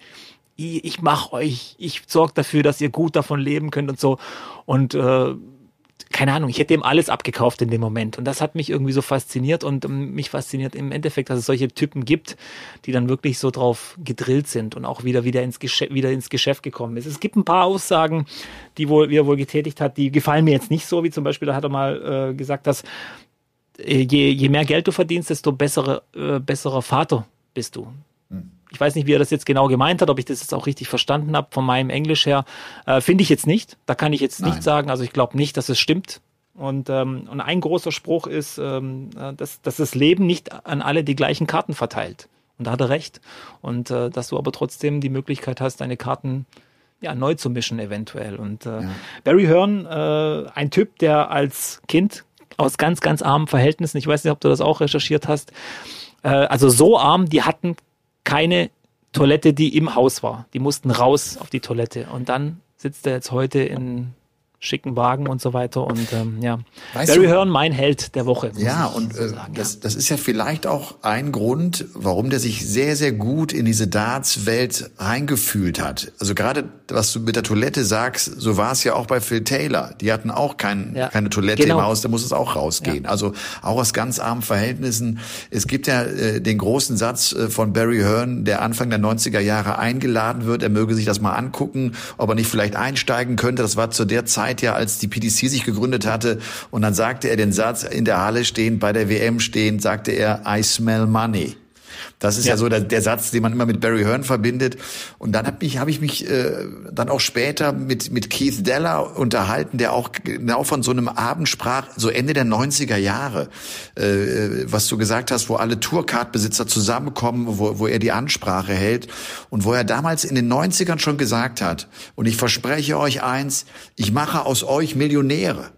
Ich, ich mach euch, ich sorge dafür, dass ihr gut davon leben könnt und so und äh, keine Ahnung, ich hätte ihm alles abgekauft in dem Moment. Und das hat mich irgendwie so fasziniert und ähm, mich fasziniert im Endeffekt, dass es solche Typen gibt, die dann wirklich so drauf gedrillt sind und auch wieder, wieder, ins, Geschäft, wieder ins Geschäft gekommen ist. Es gibt ein paar Aussagen, die wohl, wie er wohl getätigt hat, die gefallen mir jetzt nicht so, wie zum Beispiel, da hat er mal äh, gesagt, dass äh, je, je mehr Geld du verdienst, desto bessere, äh, besserer Vater bist du. Ich weiß nicht, wie er das jetzt genau gemeint hat, ob ich das jetzt auch richtig verstanden habe von meinem Englisch her. Äh, Finde ich jetzt nicht. Da kann ich jetzt Nein. nicht sagen. Also ich glaube nicht, dass es stimmt. Und, ähm, und ein großer Spruch ist, ähm, äh, dass, dass das Leben nicht an alle die gleichen Karten verteilt. Und da hat er recht. Und äh, dass du aber trotzdem die Möglichkeit hast, deine Karten ja, neu zu mischen eventuell. Und äh, ja. Barry Hearn, äh, ein Typ, der als Kind aus ganz, ganz armen Verhältnissen, ich weiß nicht, ob du das auch recherchiert hast, äh, also so arm, die hatten keine Toilette, die im Haus war. Die mussten raus auf die Toilette. Und dann sitzt er jetzt heute in schicken Wagen und so weiter. Und ähm, ja, weißt Barry Hearn, mein Held der Woche. Ja, und so äh, das, das ist ja vielleicht auch ein Grund, warum der sich sehr, sehr gut in diese Darts-Welt reingefühlt hat. Also gerade, was du mit der Toilette sagst, so war es ja auch bei Phil Taylor. Die hatten auch kein, ja, keine Toilette genau. im Haus, da muss es auch rausgehen. Ja. Also auch aus ganz armen Verhältnissen. Es gibt ja äh, den großen Satz äh, von Barry Hearn, der Anfang der 90er Jahre eingeladen wird. Er möge sich das mal angucken, ob er nicht vielleicht einsteigen könnte. Das war zu der Zeit Zeit ja, als die PDC sich gegründet hatte. Und dann sagte er den Satz in der Halle stehend, bei der WM stehend, sagte er, I smell money. Das ist ja, ja so der, der, Satz, den man immer mit Barry Hearn verbindet. Und dann habe ich, hab ich mich äh, dann auch später mit, mit Keith Deller unterhalten, der auch genau von so einem Abend sprach, so Ende der 90er Jahre, äh, was du gesagt hast, wo alle Tourcard-Besitzer zusammenkommen, wo, wo er die Ansprache hält und wo er damals in den 90ern schon gesagt hat, und ich verspreche euch eins, ich mache aus euch Millionäre.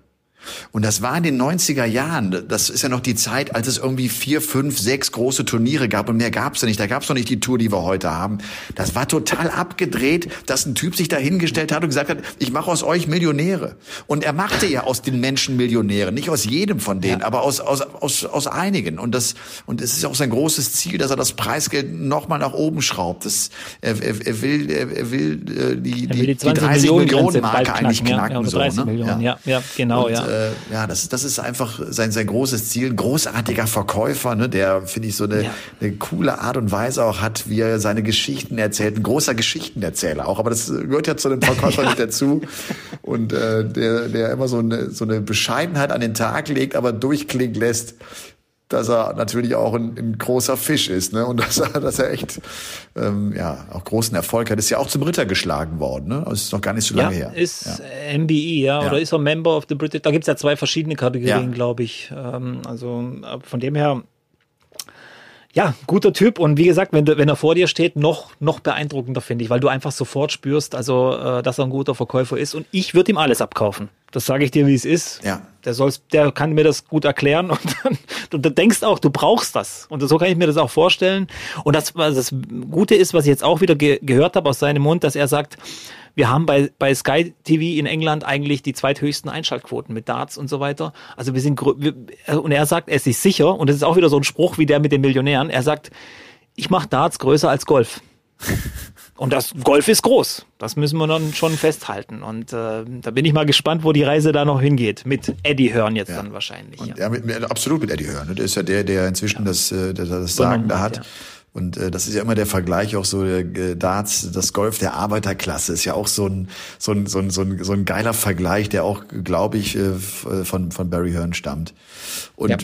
Und das war in den 90er Jahren. Das ist ja noch die Zeit, als es irgendwie vier, fünf, sechs große Turniere gab und mehr gab's ja nicht. Da gab's noch nicht die Tour, die wir heute haben. Das war total abgedreht, dass ein Typ sich da hingestellt hat und gesagt hat, ich mache aus euch Millionäre. Und er machte ja aus den Menschen Millionäre. Nicht aus jedem von denen, ja. aber aus, aus, aus, aus einigen. Und das, und es ist auch sein großes Ziel, dass er das Preisgeld nochmal nach oben schraubt. Das, er, er, er will, er, er will, äh, die, er will die, die 30 Millionen, Millionen Marke eigentlich knacken. Ja, ja, so, 30 ne? Millionen, ja, ja, genau, und, ja. Äh, ja, das, das ist einfach sein, sein großes Ziel. Ein großartiger Verkäufer, ne, der, finde ich, so eine, ja. eine coole Art und Weise auch hat, wie er seine Geschichten erzählt. Ein großer Geschichtenerzähler auch, aber das gehört ja zu einem Verkäufer ja. mit dazu. Und äh, der, der immer so eine, so eine Bescheidenheit an den Tag legt, aber durchklingen lässt dass er natürlich auch ein, ein, großer Fisch ist, ne? Und dass er, dass er echt ähm, ja auch großen Erfolg hat. Ist ja auch zum Ritter geschlagen worden, ne? Das ist noch gar nicht so lange ja, her. Ist ja. MBE, ja, ja, oder ist er Member of the British? Da gibt's ja zwei verschiedene Kategorien, glaube ich. Ähm, also von dem her ja, guter Typ und wie gesagt, wenn, du, wenn er vor dir steht, noch, noch beeindruckender finde ich, weil du einfach sofort spürst, also, äh, dass er ein guter Verkäufer ist und ich würde ihm alles abkaufen. Das sage ich dir, wie es ist. Ja. Der soll's, der kann mir das gut erklären und dann, du, du denkst auch, du brauchst das. Und so kann ich mir das auch vorstellen. Und das, was das Gute ist, was ich jetzt auch wieder ge gehört habe aus seinem Mund, dass er sagt, wir haben bei, bei Sky TV in England eigentlich die zweithöchsten Einschaltquoten mit Darts und so weiter. Also wir sind, wir, und er sagt, er ist sich sicher, und das ist auch wieder so ein Spruch wie der mit den Millionären, er sagt, ich mache Darts größer als Golf. Und das Golf ist groß. Das müssen wir dann schon festhalten. Und äh, da bin ich mal gespannt, wo die Reise da noch hingeht. Mit Eddie Hören jetzt ja. dann wahrscheinlich. Und, ja, mit, mit, absolut mit Eddie Hören. Der ist ja der, der inzwischen ja. das, äh, das, das Sagen da hat. Und äh, das ist ja immer der Vergleich auch so der äh, Darts, das Golf der Arbeiterklasse ist ja auch so ein so ein so ein so ein, so ein geiler Vergleich, der auch glaube ich äh, von von Barry Hearn stammt. Und ja.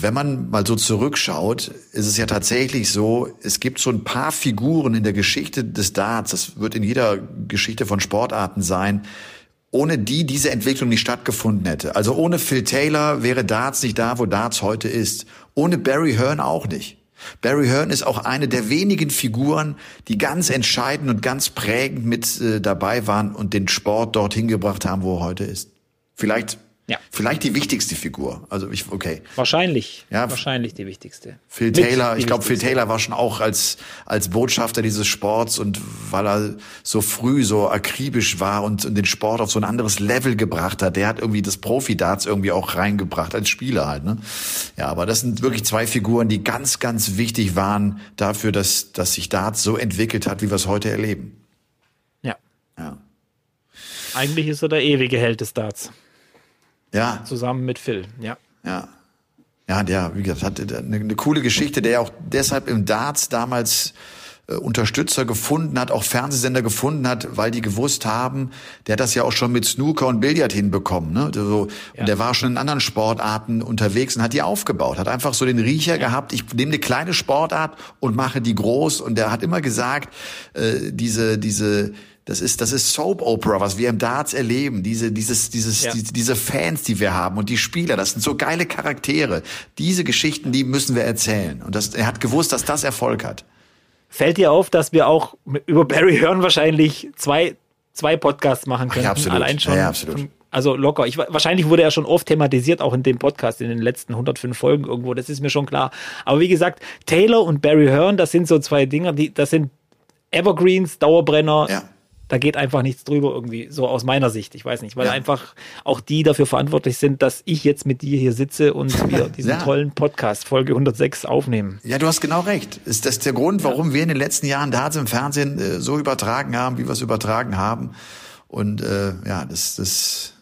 wenn man mal so zurückschaut, ist es ja tatsächlich so, es gibt so ein paar Figuren in der Geschichte des Darts, das wird in jeder Geschichte von Sportarten sein, ohne die diese Entwicklung nicht stattgefunden hätte. Also ohne Phil Taylor wäre Darts nicht da, wo Darts heute ist. Ohne Barry Hearn auch nicht. Barry Hearn ist auch eine der wenigen Figuren, die ganz entscheidend und ganz prägend mit äh, dabei waren und den Sport dorthin gebracht haben, wo er heute ist. Vielleicht ja. Vielleicht die wichtigste Figur. Also ich, okay. Wahrscheinlich. Ja. Wahrscheinlich die wichtigste. Phil Mit Taylor, ich glaube, Phil Taylor war schon auch als, als Botschafter dieses Sports und weil er so früh so akribisch war und, und den Sport auf so ein anderes Level gebracht hat, der hat irgendwie das Profi-Darts irgendwie auch reingebracht, als Spieler halt, ne? Ja, aber das sind wirklich zwei Figuren, die ganz, ganz wichtig waren dafür, dass, dass sich Darts so entwickelt hat, wie wir es heute erleben. Ja. Ja. Eigentlich ist er der ewige Held des Darts. Ja. Zusammen mit Phil, ja. Ja. Ja, der, wie gesagt, hat eine, eine coole Geschichte, der auch deshalb im Darts damals äh, Unterstützer gefunden hat, auch Fernsehsender gefunden hat, weil die gewusst haben, der hat das ja auch schon mit Snooker und Billard hinbekommen. Ne? So, ja. Und der war schon in anderen Sportarten unterwegs und hat die aufgebaut, hat einfach so den Riecher ja. gehabt, ich nehme eine kleine Sportart und mache die groß. Und der hat immer gesagt, äh, diese, diese das ist, das ist Soap Opera, was wir im Darts erleben. Diese, dieses, dieses, ja. die, diese Fans, die wir haben und die Spieler, das sind so geile Charaktere. Diese Geschichten, die müssen wir erzählen. Und das, er hat gewusst, dass das Erfolg hat. Fällt dir auf, dass wir auch über Barry Hearn wahrscheinlich zwei, zwei Podcasts machen können? Ja, absolut. Allein schon. Ja, absolut. Von, also locker. Ich, wahrscheinlich wurde er schon oft thematisiert, auch in dem Podcast in den letzten 105 Folgen irgendwo. Das ist mir schon klar. Aber wie gesagt, Taylor und Barry Hearn, das sind so zwei Dinger, die, das sind Evergreens, Dauerbrenner. Ja da geht einfach nichts drüber irgendwie, so aus meiner Sicht. Ich weiß nicht, weil ja. einfach auch die dafür verantwortlich sind, dass ich jetzt mit dir hier sitze und wir diesen ja. tollen Podcast Folge 106 aufnehmen. Ja, du hast genau recht. Ist das der Grund, warum ja. wir in den letzten Jahren Darts im Fernsehen äh, so übertragen haben, wie wir es übertragen haben? Und äh, ja, das, das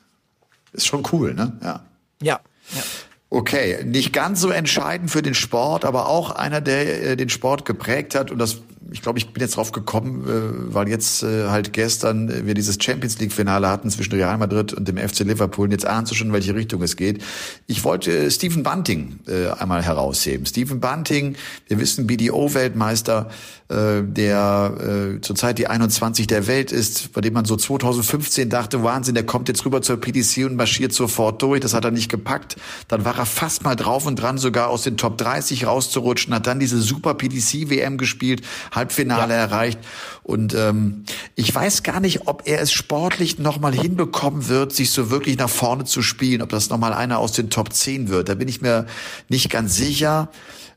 ist schon cool, ne? Ja. Ja. ja. Okay, nicht ganz so entscheidend für den Sport, aber auch einer, der äh, den Sport geprägt hat. Und das ich glaube, ich bin jetzt drauf gekommen, äh, weil jetzt äh, halt gestern äh, wir dieses Champions League Finale hatten zwischen Real Madrid und dem FC Liverpool. Und jetzt ahnst du schon, in welche Richtung es geht. Ich wollte äh, Stephen Bunting äh, einmal herausheben. Stephen Bunting, wir wissen, BDO-Weltmeister, äh, der äh, zurzeit die 21 der Welt ist, bei dem man so 2015 dachte, Wahnsinn, der kommt jetzt rüber zur PDC und marschiert sofort durch. Das hat er nicht gepackt. Dann war er fast mal drauf und dran, sogar aus den Top 30 rauszurutschen, hat dann diese super PDC WM gespielt, Halbfinale ja. erreicht. Und ähm, ich weiß gar nicht, ob er es sportlich nochmal hinbekommen wird, sich so wirklich nach vorne zu spielen, ob das nochmal einer aus den Top 10 wird. Da bin ich mir nicht ganz sicher.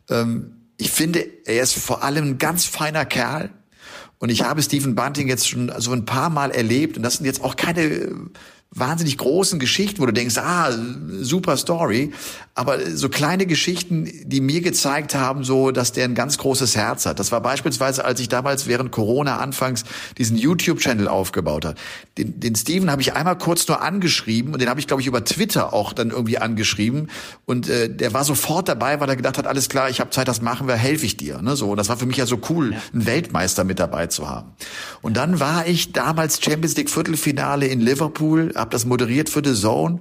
Ähm, ich finde, er ist vor allem ein ganz feiner Kerl. Und ich habe Stephen Bunting jetzt schon so ein paar Mal erlebt. Und das sind jetzt auch keine wahnsinnig großen Geschichten, wo du denkst, ah, super Story. aber so kleine Geschichten, die mir gezeigt haben, so, dass der ein ganz großes Herz hat. Das war beispielsweise, als ich damals während Corona anfangs diesen YouTube-Channel aufgebaut hat. Den, den Steven habe ich einmal kurz nur angeschrieben und den habe ich, glaube ich, über Twitter auch dann irgendwie angeschrieben. Und äh, der war sofort dabei, weil er gedacht hat, alles klar, ich habe Zeit, das machen wir, helfe ich dir. Ne? So, und das war für mich ja so cool, ja. einen Weltmeister mit dabei zu haben. Und dann war ich damals Champions League Viertelfinale in Liverpool, habe das moderiert für The Zone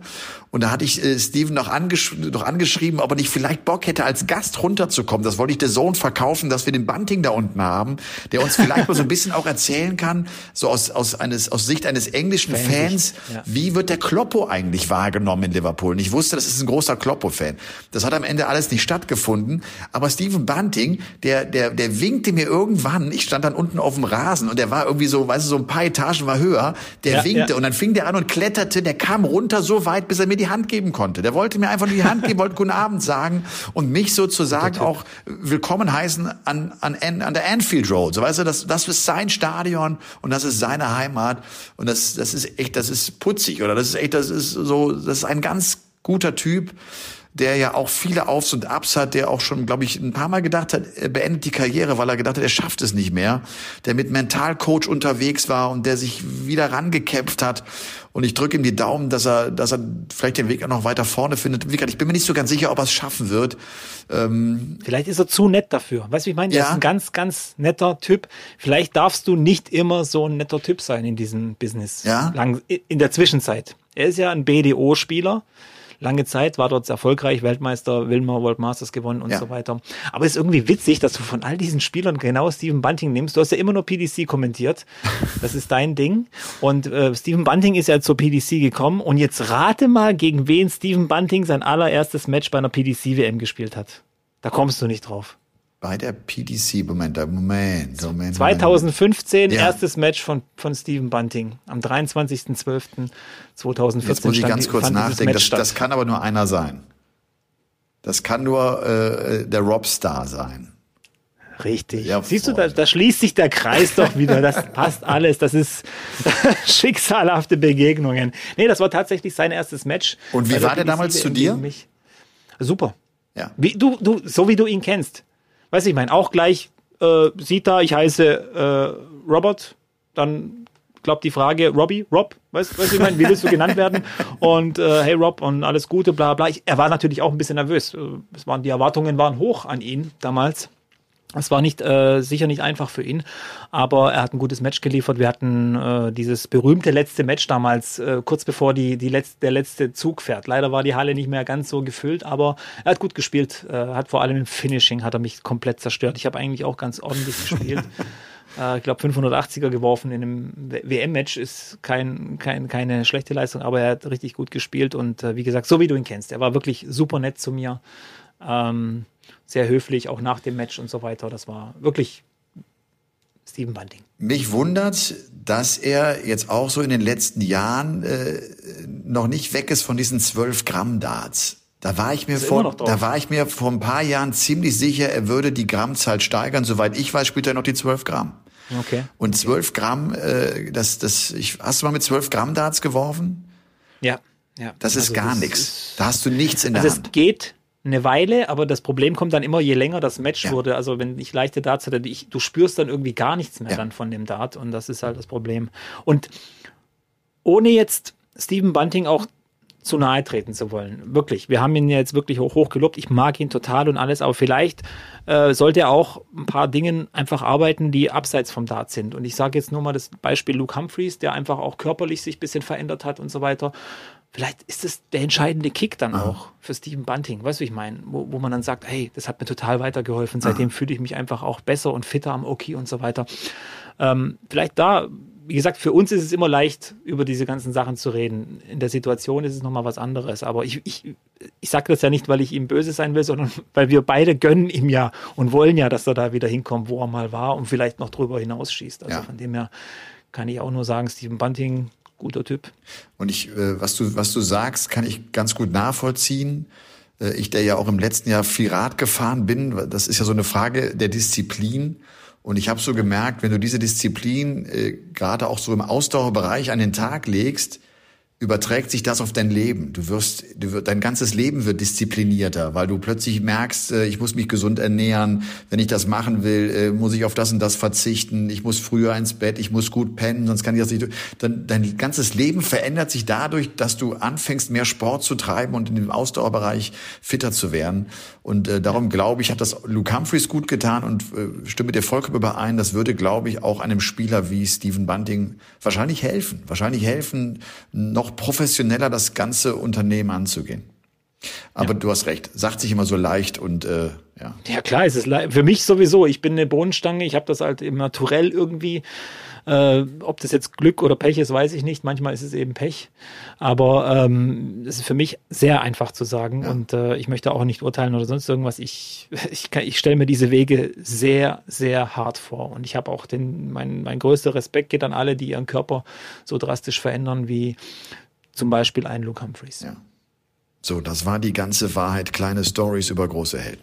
und da hatte ich äh, Steven noch, angesch noch angeschrieben, ob er nicht vielleicht Bock hätte, als Gast runterzukommen. Das wollte ich der Sohn verkaufen, dass wir den Bunting da unten haben, der uns vielleicht mal so ein bisschen auch erzählen kann, so aus, aus, eines, aus Sicht eines englischen Fans, ja. wie wird der Kloppo eigentlich wahrgenommen in Liverpool? Und ich wusste, das ist ein großer Kloppo-Fan. Das hat am Ende alles nicht stattgefunden. Aber Steven Bunting, der, der, der winkte mir irgendwann, ich stand dann unten auf dem Rasen und der war irgendwie so, weißt du, so ein paar Etagen war höher, der ja, winkte ja. und dann fing der an und kletterte, der kam runter so weit, bis er mir die Hand geben konnte. Der wollte mir einfach nur die Hand geben, wollte guten Abend sagen und mich sozusagen auch willkommen heißen an, an, an der Anfield Road. So weißt du, das, das ist sein Stadion und das ist seine Heimat und das, das ist echt, das ist putzig oder das ist echt, das ist so, das ist ein ganz guter Typ der ja auch viele Aufs und Abs hat, der auch schon, glaube ich, ein paar Mal gedacht hat, er beendet die Karriere, weil er gedacht hat, er schafft es nicht mehr, der mit Mentalcoach unterwegs war und der sich wieder rangekämpft hat. Und ich drücke ihm die Daumen, dass er, dass er vielleicht den Weg auch noch weiter vorne findet. Wie gesagt, ich bin mir nicht so ganz sicher, ob er es schaffen wird. Ähm vielleicht ist er zu nett dafür. Weißt du, wie ich meine? Er ja. ist ein ganz, ganz netter Typ. Vielleicht darfst du nicht immer so ein netter Typ sein in diesem Business. Ja. Lang, in der Zwischenzeit. Er ist ja ein BDO-Spieler lange Zeit, war dort erfolgreich, Weltmeister, Wilmer World Masters gewonnen und ja. so weiter. Aber es ist irgendwie witzig, dass du von all diesen Spielern genau Steven Bunting nimmst. Du hast ja immer nur PDC kommentiert. Das ist dein Ding. Und äh, Steven Bunting ist ja zur PDC gekommen. Und jetzt rate mal, gegen wen Steven Bunting sein allererstes Match bei einer PDC-WM gespielt hat. Da kommst du nicht drauf. Bei der PDC, Moment, Moment, Moment. 2015, ja. erstes Match von, von Steven Bunting. Am 23.12.2014. Jetzt muss ich ganz kurz nachdenken. Das, das, kann aber nur einer sein. Das kann nur äh, der Robstar sein. Richtig. Ja, Siehst du, da, da schließt sich der Kreis doch wieder. Das passt alles. Das ist schicksalhafte Begegnungen. Nee, das war tatsächlich sein erstes Match. Und wie war der damals zu dir? Super. Ja. Wie, du, du, so wie du ihn kennst weiß ich mein, auch gleich äh, sieht da, ich heiße äh, Robert, dann glaubt die Frage, Robbie, Rob, weißt du, ich meine, wie willst du genannt werden? Und äh, hey Rob und alles Gute, bla bla. Ich, er war natürlich auch ein bisschen nervös. Äh, es waren, die Erwartungen waren hoch an ihn damals. Es war nicht äh, sicher nicht einfach für ihn, aber er hat ein gutes Match geliefert. Wir hatten äh, dieses berühmte letzte Match damals, äh, kurz bevor die, die letzte, der letzte Zug fährt. Leider war die Halle nicht mehr ganz so gefüllt, aber er hat gut gespielt. Äh, hat vor allem im Finishing hat er mich komplett zerstört. Ich habe eigentlich auch ganz ordentlich gespielt. äh, ich glaube 580er geworfen in einem WM-Match ist kein, kein, keine schlechte Leistung, aber er hat richtig gut gespielt und äh, wie gesagt, so wie du ihn kennst. Er war wirklich super nett zu mir. Ähm, sehr höflich, auch nach dem Match und so weiter. Das war wirklich Steven Bunting. Mich wundert, dass er jetzt auch so in den letzten Jahren äh, noch nicht weg ist von diesen 12 Gramm Darts. Da war ich mir vor, da war ich mir vor ein paar Jahren ziemlich sicher, er würde die Grammzahl steigern. Soweit ich weiß, spielt er noch die 12 Gramm. Okay. Und 12 Gramm, äh, das, das, ich, hast du mal mit 12 Gramm Darts geworfen? Ja. Ja. Das ist also gar nichts. Da hast du nichts in also der Hand. Es geht, eine Weile, aber das Problem kommt dann immer, je länger das Match ja. wurde. Also wenn ich leichte Darts hatte, ich, du spürst dann irgendwie gar nichts mehr ja. dann von dem Dart und das ist halt das Problem. Und ohne jetzt Stephen Bunting auch zu nahe treten zu wollen. Wirklich. Wir haben ihn jetzt wirklich hoch, hoch gelobt. Ich mag ihn total und alles, aber vielleicht äh, sollte er auch ein paar Dingen einfach arbeiten, die abseits vom Dart sind. Und ich sage jetzt nur mal das Beispiel Luke Humphreys, der einfach auch körperlich sich ein bisschen verändert hat und so weiter. Vielleicht ist es der entscheidende Kick dann Aha. auch für Steven Bunting. Weißt du, wie ich meine? Wo, wo man dann sagt, hey, das hat mir total weitergeholfen. Seitdem fühle ich mich einfach auch besser und fitter am Oki und so weiter. Ähm, vielleicht da, wie gesagt, für uns ist es immer leicht, über diese ganzen Sachen zu reden. In der Situation ist es nochmal was anderes. Aber ich, ich, ich sage das ja nicht, weil ich ihm böse sein will, sondern weil wir beide gönnen ihm ja und wollen ja, dass er da wieder hinkommt, wo er mal war und vielleicht noch drüber hinausschießt. Also ja. von dem her kann ich auch nur sagen, Steven Bunting guter Typ. Und ich, äh, was du, was du sagst, kann ich ganz gut nachvollziehen. Äh, ich, der ja auch im letzten Jahr viel Rad gefahren bin, das ist ja so eine Frage der Disziplin. Und ich habe so gemerkt, wenn du diese Disziplin äh, gerade auch so im Ausdauerbereich an den Tag legst, überträgt sich das auf dein Leben. Du wirst, du wirst, dein ganzes Leben wird disziplinierter, weil du plötzlich merkst, äh, ich muss mich gesund ernähren. Wenn ich das machen will, äh, muss ich auf das und das verzichten. Ich muss früher ins Bett, ich muss gut pennen, sonst kann ich das nicht. Dann, dein ganzes Leben verändert sich dadurch, dass du anfängst, mehr Sport zu treiben und in dem Ausdauerbereich fitter zu werden. Und äh, darum glaube ich, hat das Luke Humphreys gut getan und äh, stimme dir vollkommen überein. Das würde, glaube ich, auch einem Spieler wie Stephen Bunting wahrscheinlich helfen. Wahrscheinlich helfen, noch professioneller das ganze Unternehmen anzugehen. Aber ja. du hast recht, sagt sich immer so leicht und äh, ja. Ja klar, es ist für mich sowieso. Ich bin eine Bohnenstange, ich habe das halt im Naturell irgendwie. Äh, ob das jetzt Glück oder Pech ist, weiß ich nicht. Manchmal ist es eben Pech. Aber ähm, es ist für mich sehr einfach zu sagen. Ja. Und äh, ich möchte auch nicht urteilen oder sonst irgendwas. Ich, ich, ich stelle mir diese Wege sehr, sehr hart vor. Und ich habe auch den, mein, mein größter Respekt geht an alle, die ihren Körper so drastisch verändern wie zum Beispiel ein Luke Humphreys. Ja. So, das war die ganze Wahrheit. Kleine Stories über große Helden.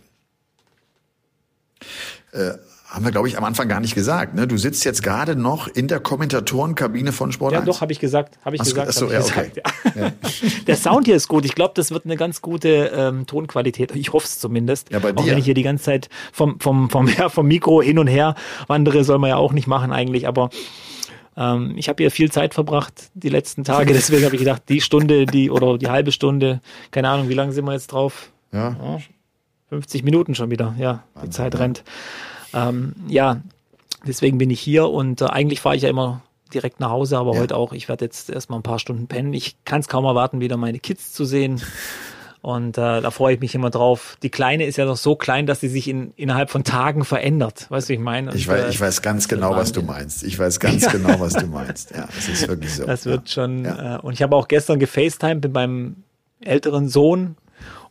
Äh, haben wir, glaube ich, am Anfang gar nicht gesagt. Ne? Du sitzt jetzt gerade noch in der Kommentatorenkabine von Sport Ja, 1. doch, habe ich gesagt. Habe ich Ach, gesagt. Achso, ja, okay. Ja. der Sound hier ist gut. Ich glaube, das wird eine ganz gute ähm, Tonqualität. Ich hoffe es zumindest. Ja, bei dir. Auch wenn ich hier die ganze Zeit vom, vom, vom, ja, vom Mikro hin und her wandere, soll man ja auch nicht machen eigentlich. Aber ähm, ich habe hier viel Zeit verbracht die letzten Tage. Deswegen habe ich gedacht, die Stunde, die oder die halbe Stunde, keine Ahnung, wie lange sind wir jetzt drauf? Ja. ja 50 Minuten schon wieder. Ja, die Zeit rennt. Ähm, ja, deswegen bin ich hier und äh, eigentlich fahre ich ja immer direkt nach Hause, aber Ja. heute auch. Ich werde jetzt erstmal ein paar Stunden pennen. Ich kann es kaum erwarten, wieder meine Kids zu sehen. Und äh, da freue ich mich immer drauf. Die Kleine ist ja noch so klein, dass sie sich in, innerhalb von Tagen verändert. Weißt du, wie ich meine? Ich Und, weiß, äh, ich weiß ganz genau, was du meinst. Ich weiß ganz genau, was du meinst. Ja, es ist wirklich so. Das wird ja. schon. Ja. Äh, und ich habe auch gestern gefacetimed mit meinem älteren Sohn.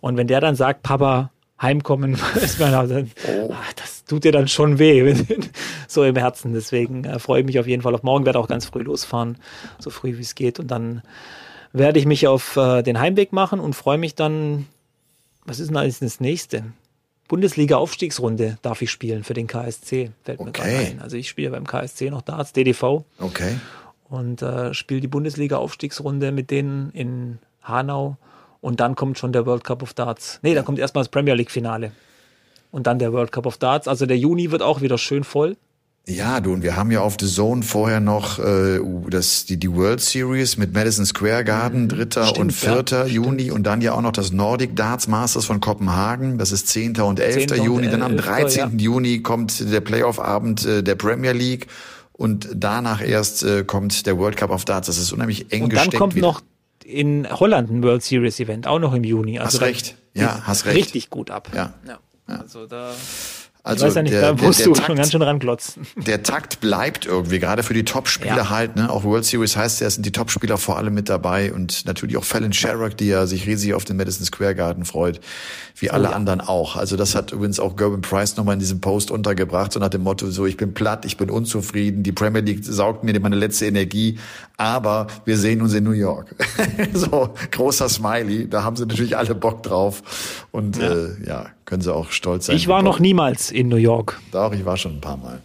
Und wenn der dann sagt, Papa, heimkommen, ist mir dann, Oh. ah, das tut dir dann schon weh, so im Herzen. Deswegen äh, freue ich mich auf jeden Fall auf morgen. Werde auch ganz früh losfahren, so früh wie es geht. Und dann werde ich mich auf äh, den Heimweg machen und freue mich dann. Was ist denn alles das nächste? Bundesliga-Aufstiegsrunde darf ich spielen für den KSC. Fällt mir gerade ein. Also ich spiele beim KSC noch Darts, DDV Okay. und äh, spiele die Bundesliga-Aufstiegsrunde mit denen in Hanau. Und dann kommt schon der World Cup of Darts. Nee, da kommt erstmal das Premier League-Finale. Und dann der World Cup of Darts. Also der Juni wird auch wieder schön voll. Ja, du, und wir haben ja auf The Zone vorher noch äh, das, die, die World Series mit Madison Square Garden, 3. Stimmt, und 4. ja, Juni und dann ja auch noch das Nordic Darts Masters von Kopenhagen, das ist 10. und 11. 10. und Juni. Dann am 11., 13. Juni kommt der Playoff-Abend äh, der Premier League und danach erst äh, kommt der World Cup of Darts. Das ist unheimlich eng Und dann gesteckt. kommt wieder. noch in Holland ein World Series Event, auch noch im Juni. Also Hast recht. Ja, hast recht. Richtig gut ab. Ja. Also da, Also ich weiß ja nicht, der, da der, musst der, du Takt, schon ganz schön ranklotzen. der Takt bleibt irgendwie, gerade für die Top-Spieler Ja. halt, ne? Auch World Series heißt ja, es sind die Top-Spieler vor allem mit dabei und natürlich auch Fallon Sherrock, die ja sich riesig auf den Madison Square Garden freut, wie alle ja. anderen auch. Also das hat übrigens auch Gerben Price nochmal in diesem Post untergebracht, so nach dem Motto, so ich bin platt, ich bin unzufrieden, die Premier League saugt mir meine letzte Energie, aber wir sehen uns in New York. so, großer Smiley, da haben sie natürlich alle Bock drauf und ja, äh, ja können sie auch stolz sein. Ich war noch niemals in New York. Doch, ich war schon ein paar Mal.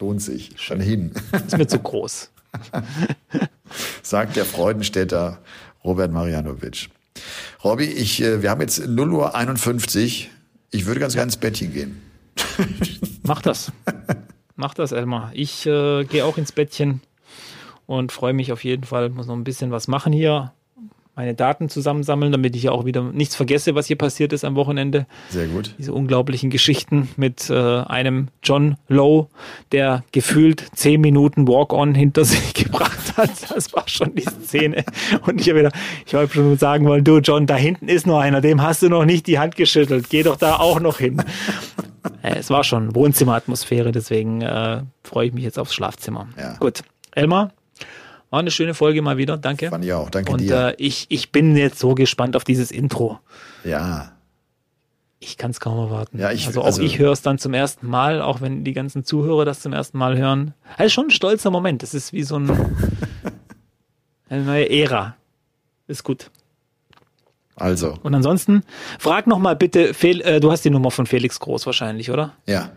Lohnt sich. Schon hin. Ist mir zu groß. Sagt der Freudenstädter Robert Marianovic. Robby, ich, äh, wir haben jetzt 0 Uhr 51. Ich würde ganz gerne ins Bettchen gehen. Mach das. Mach das, Elmar. Ich äh, gehe auch ins Bettchen und freue mich auf jeden Fall. Muss noch ein bisschen was machen hier. Meine Daten zusammensammeln, damit ich ja auch wieder nichts vergesse, was hier passiert ist am Wochenende. Sehr gut. Diese unglaublichen Geschichten mit äh, einem John Lowe, der gefühlt zehn Minuten Walk-on hinter sich gebracht hat. Das war schon die Szene. Und ich habe wieder, ich wollte schon sagen wollen, du John, da hinten ist noch einer, dem hast du noch nicht die Hand geschüttelt. Geh doch da auch noch hin. Äh, es war schon Wohnzimmeratmosphäre, deswegen äh, freue ich mich jetzt aufs Schlafzimmer. Ja. Gut. Elmar, war eine schöne Folge mal wieder. Danke. Fand ich auch. Danke Und dir. äh, ich, ich bin jetzt so gespannt auf dieses Intro. ja. Ich kann es kaum erwarten. Ja, ich- also auch also- ich höre es dann zum ersten Mal, auch wenn die ganzen Zuhörer das zum ersten Mal hören. Ist schon ein stolzer Moment. Das ist wie so ein, eine neue Ära. Ist gut. Also, Und ansonsten, frag noch mal bitte, Fel äh, du hast die Nummer von Felix Groß wahrscheinlich, oder? ja.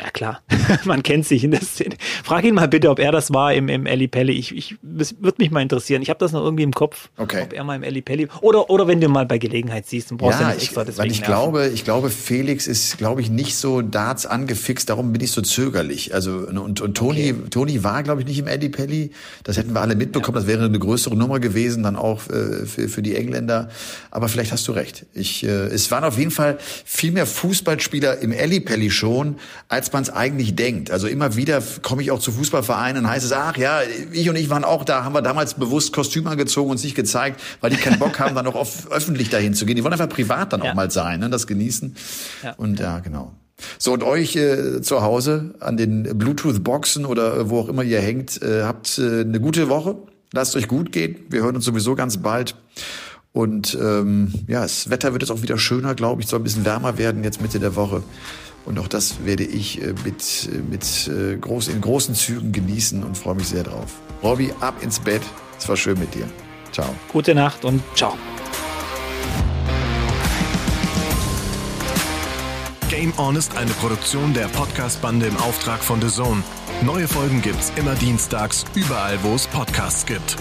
Ja, klar. Man kennt sich in der Szene. Frag ihn mal bitte, ob er das war im, im Ali Pelli. Ich, ich, das würde mich mal interessieren. Ich habe das noch irgendwie im Kopf, okay. ob er mal im Ali Pelli oder oder wenn du mal bei Gelegenheit siehst, dann brauchst ja, du nicht extra ich, weil ich nerven. glaube, ich glaube, Felix ist, glaube ich, nicht so Darts angefixt. Darum bin ich so zögerlich. Also und, und Toni, okay. Toni war, glaube ich, nicht im Ali Pelli. Das hätten wir alle mitbekommen. Ja. Das wäre eine größere Nummer gewesen, dann auch äh, für, für die Engländer. Aber vielleicht hast du recht. Ich, äh, es waren auf jeden Fall viel mehr Fußballspieler im Ali Pelli schon, als man es eigentlich denkt. Also immer wieder komme ich auch zu Fußballvereinen, heißt es, ach ja, ich und ich waren auch da, haben wir damals bewusst Kostüm angezogen und sich gezeigt, weil die keinen Bock haben, dann auch öffentlich dahin zu gehen. Die wollen einfach privat dann ja. auch mal sein, ne, das genießen. Ja. Und ja, genau. So, und euch äh, zu Hause an den Bluetooth-Boxen oder äh, wo auch immer ihr hängt, äh, habt äh, eine gute Woche. Lasst euch gut gehen. Wir hören uns sowieso ganz bald. Und ähm, ja, das Wetter wird jetzt auch wieder schöner, glaube ich. Soll ein bisschen wärmer werden jetzt Mitte der Woche. Und auch das werde ich äh, mit, äh, mit äh, groß, in großen Zügen genießen und freue mich sehr drauf. Robby, ab ins Bett. Es war schön mit dir. Ciao. Gute Nacht und ciao. Game On ist eine Produktion der Podcast-Bande im Auftrag von The Zone. Neue Folgen gibt's immer dienstags, überall, wo es Podcasts gibt.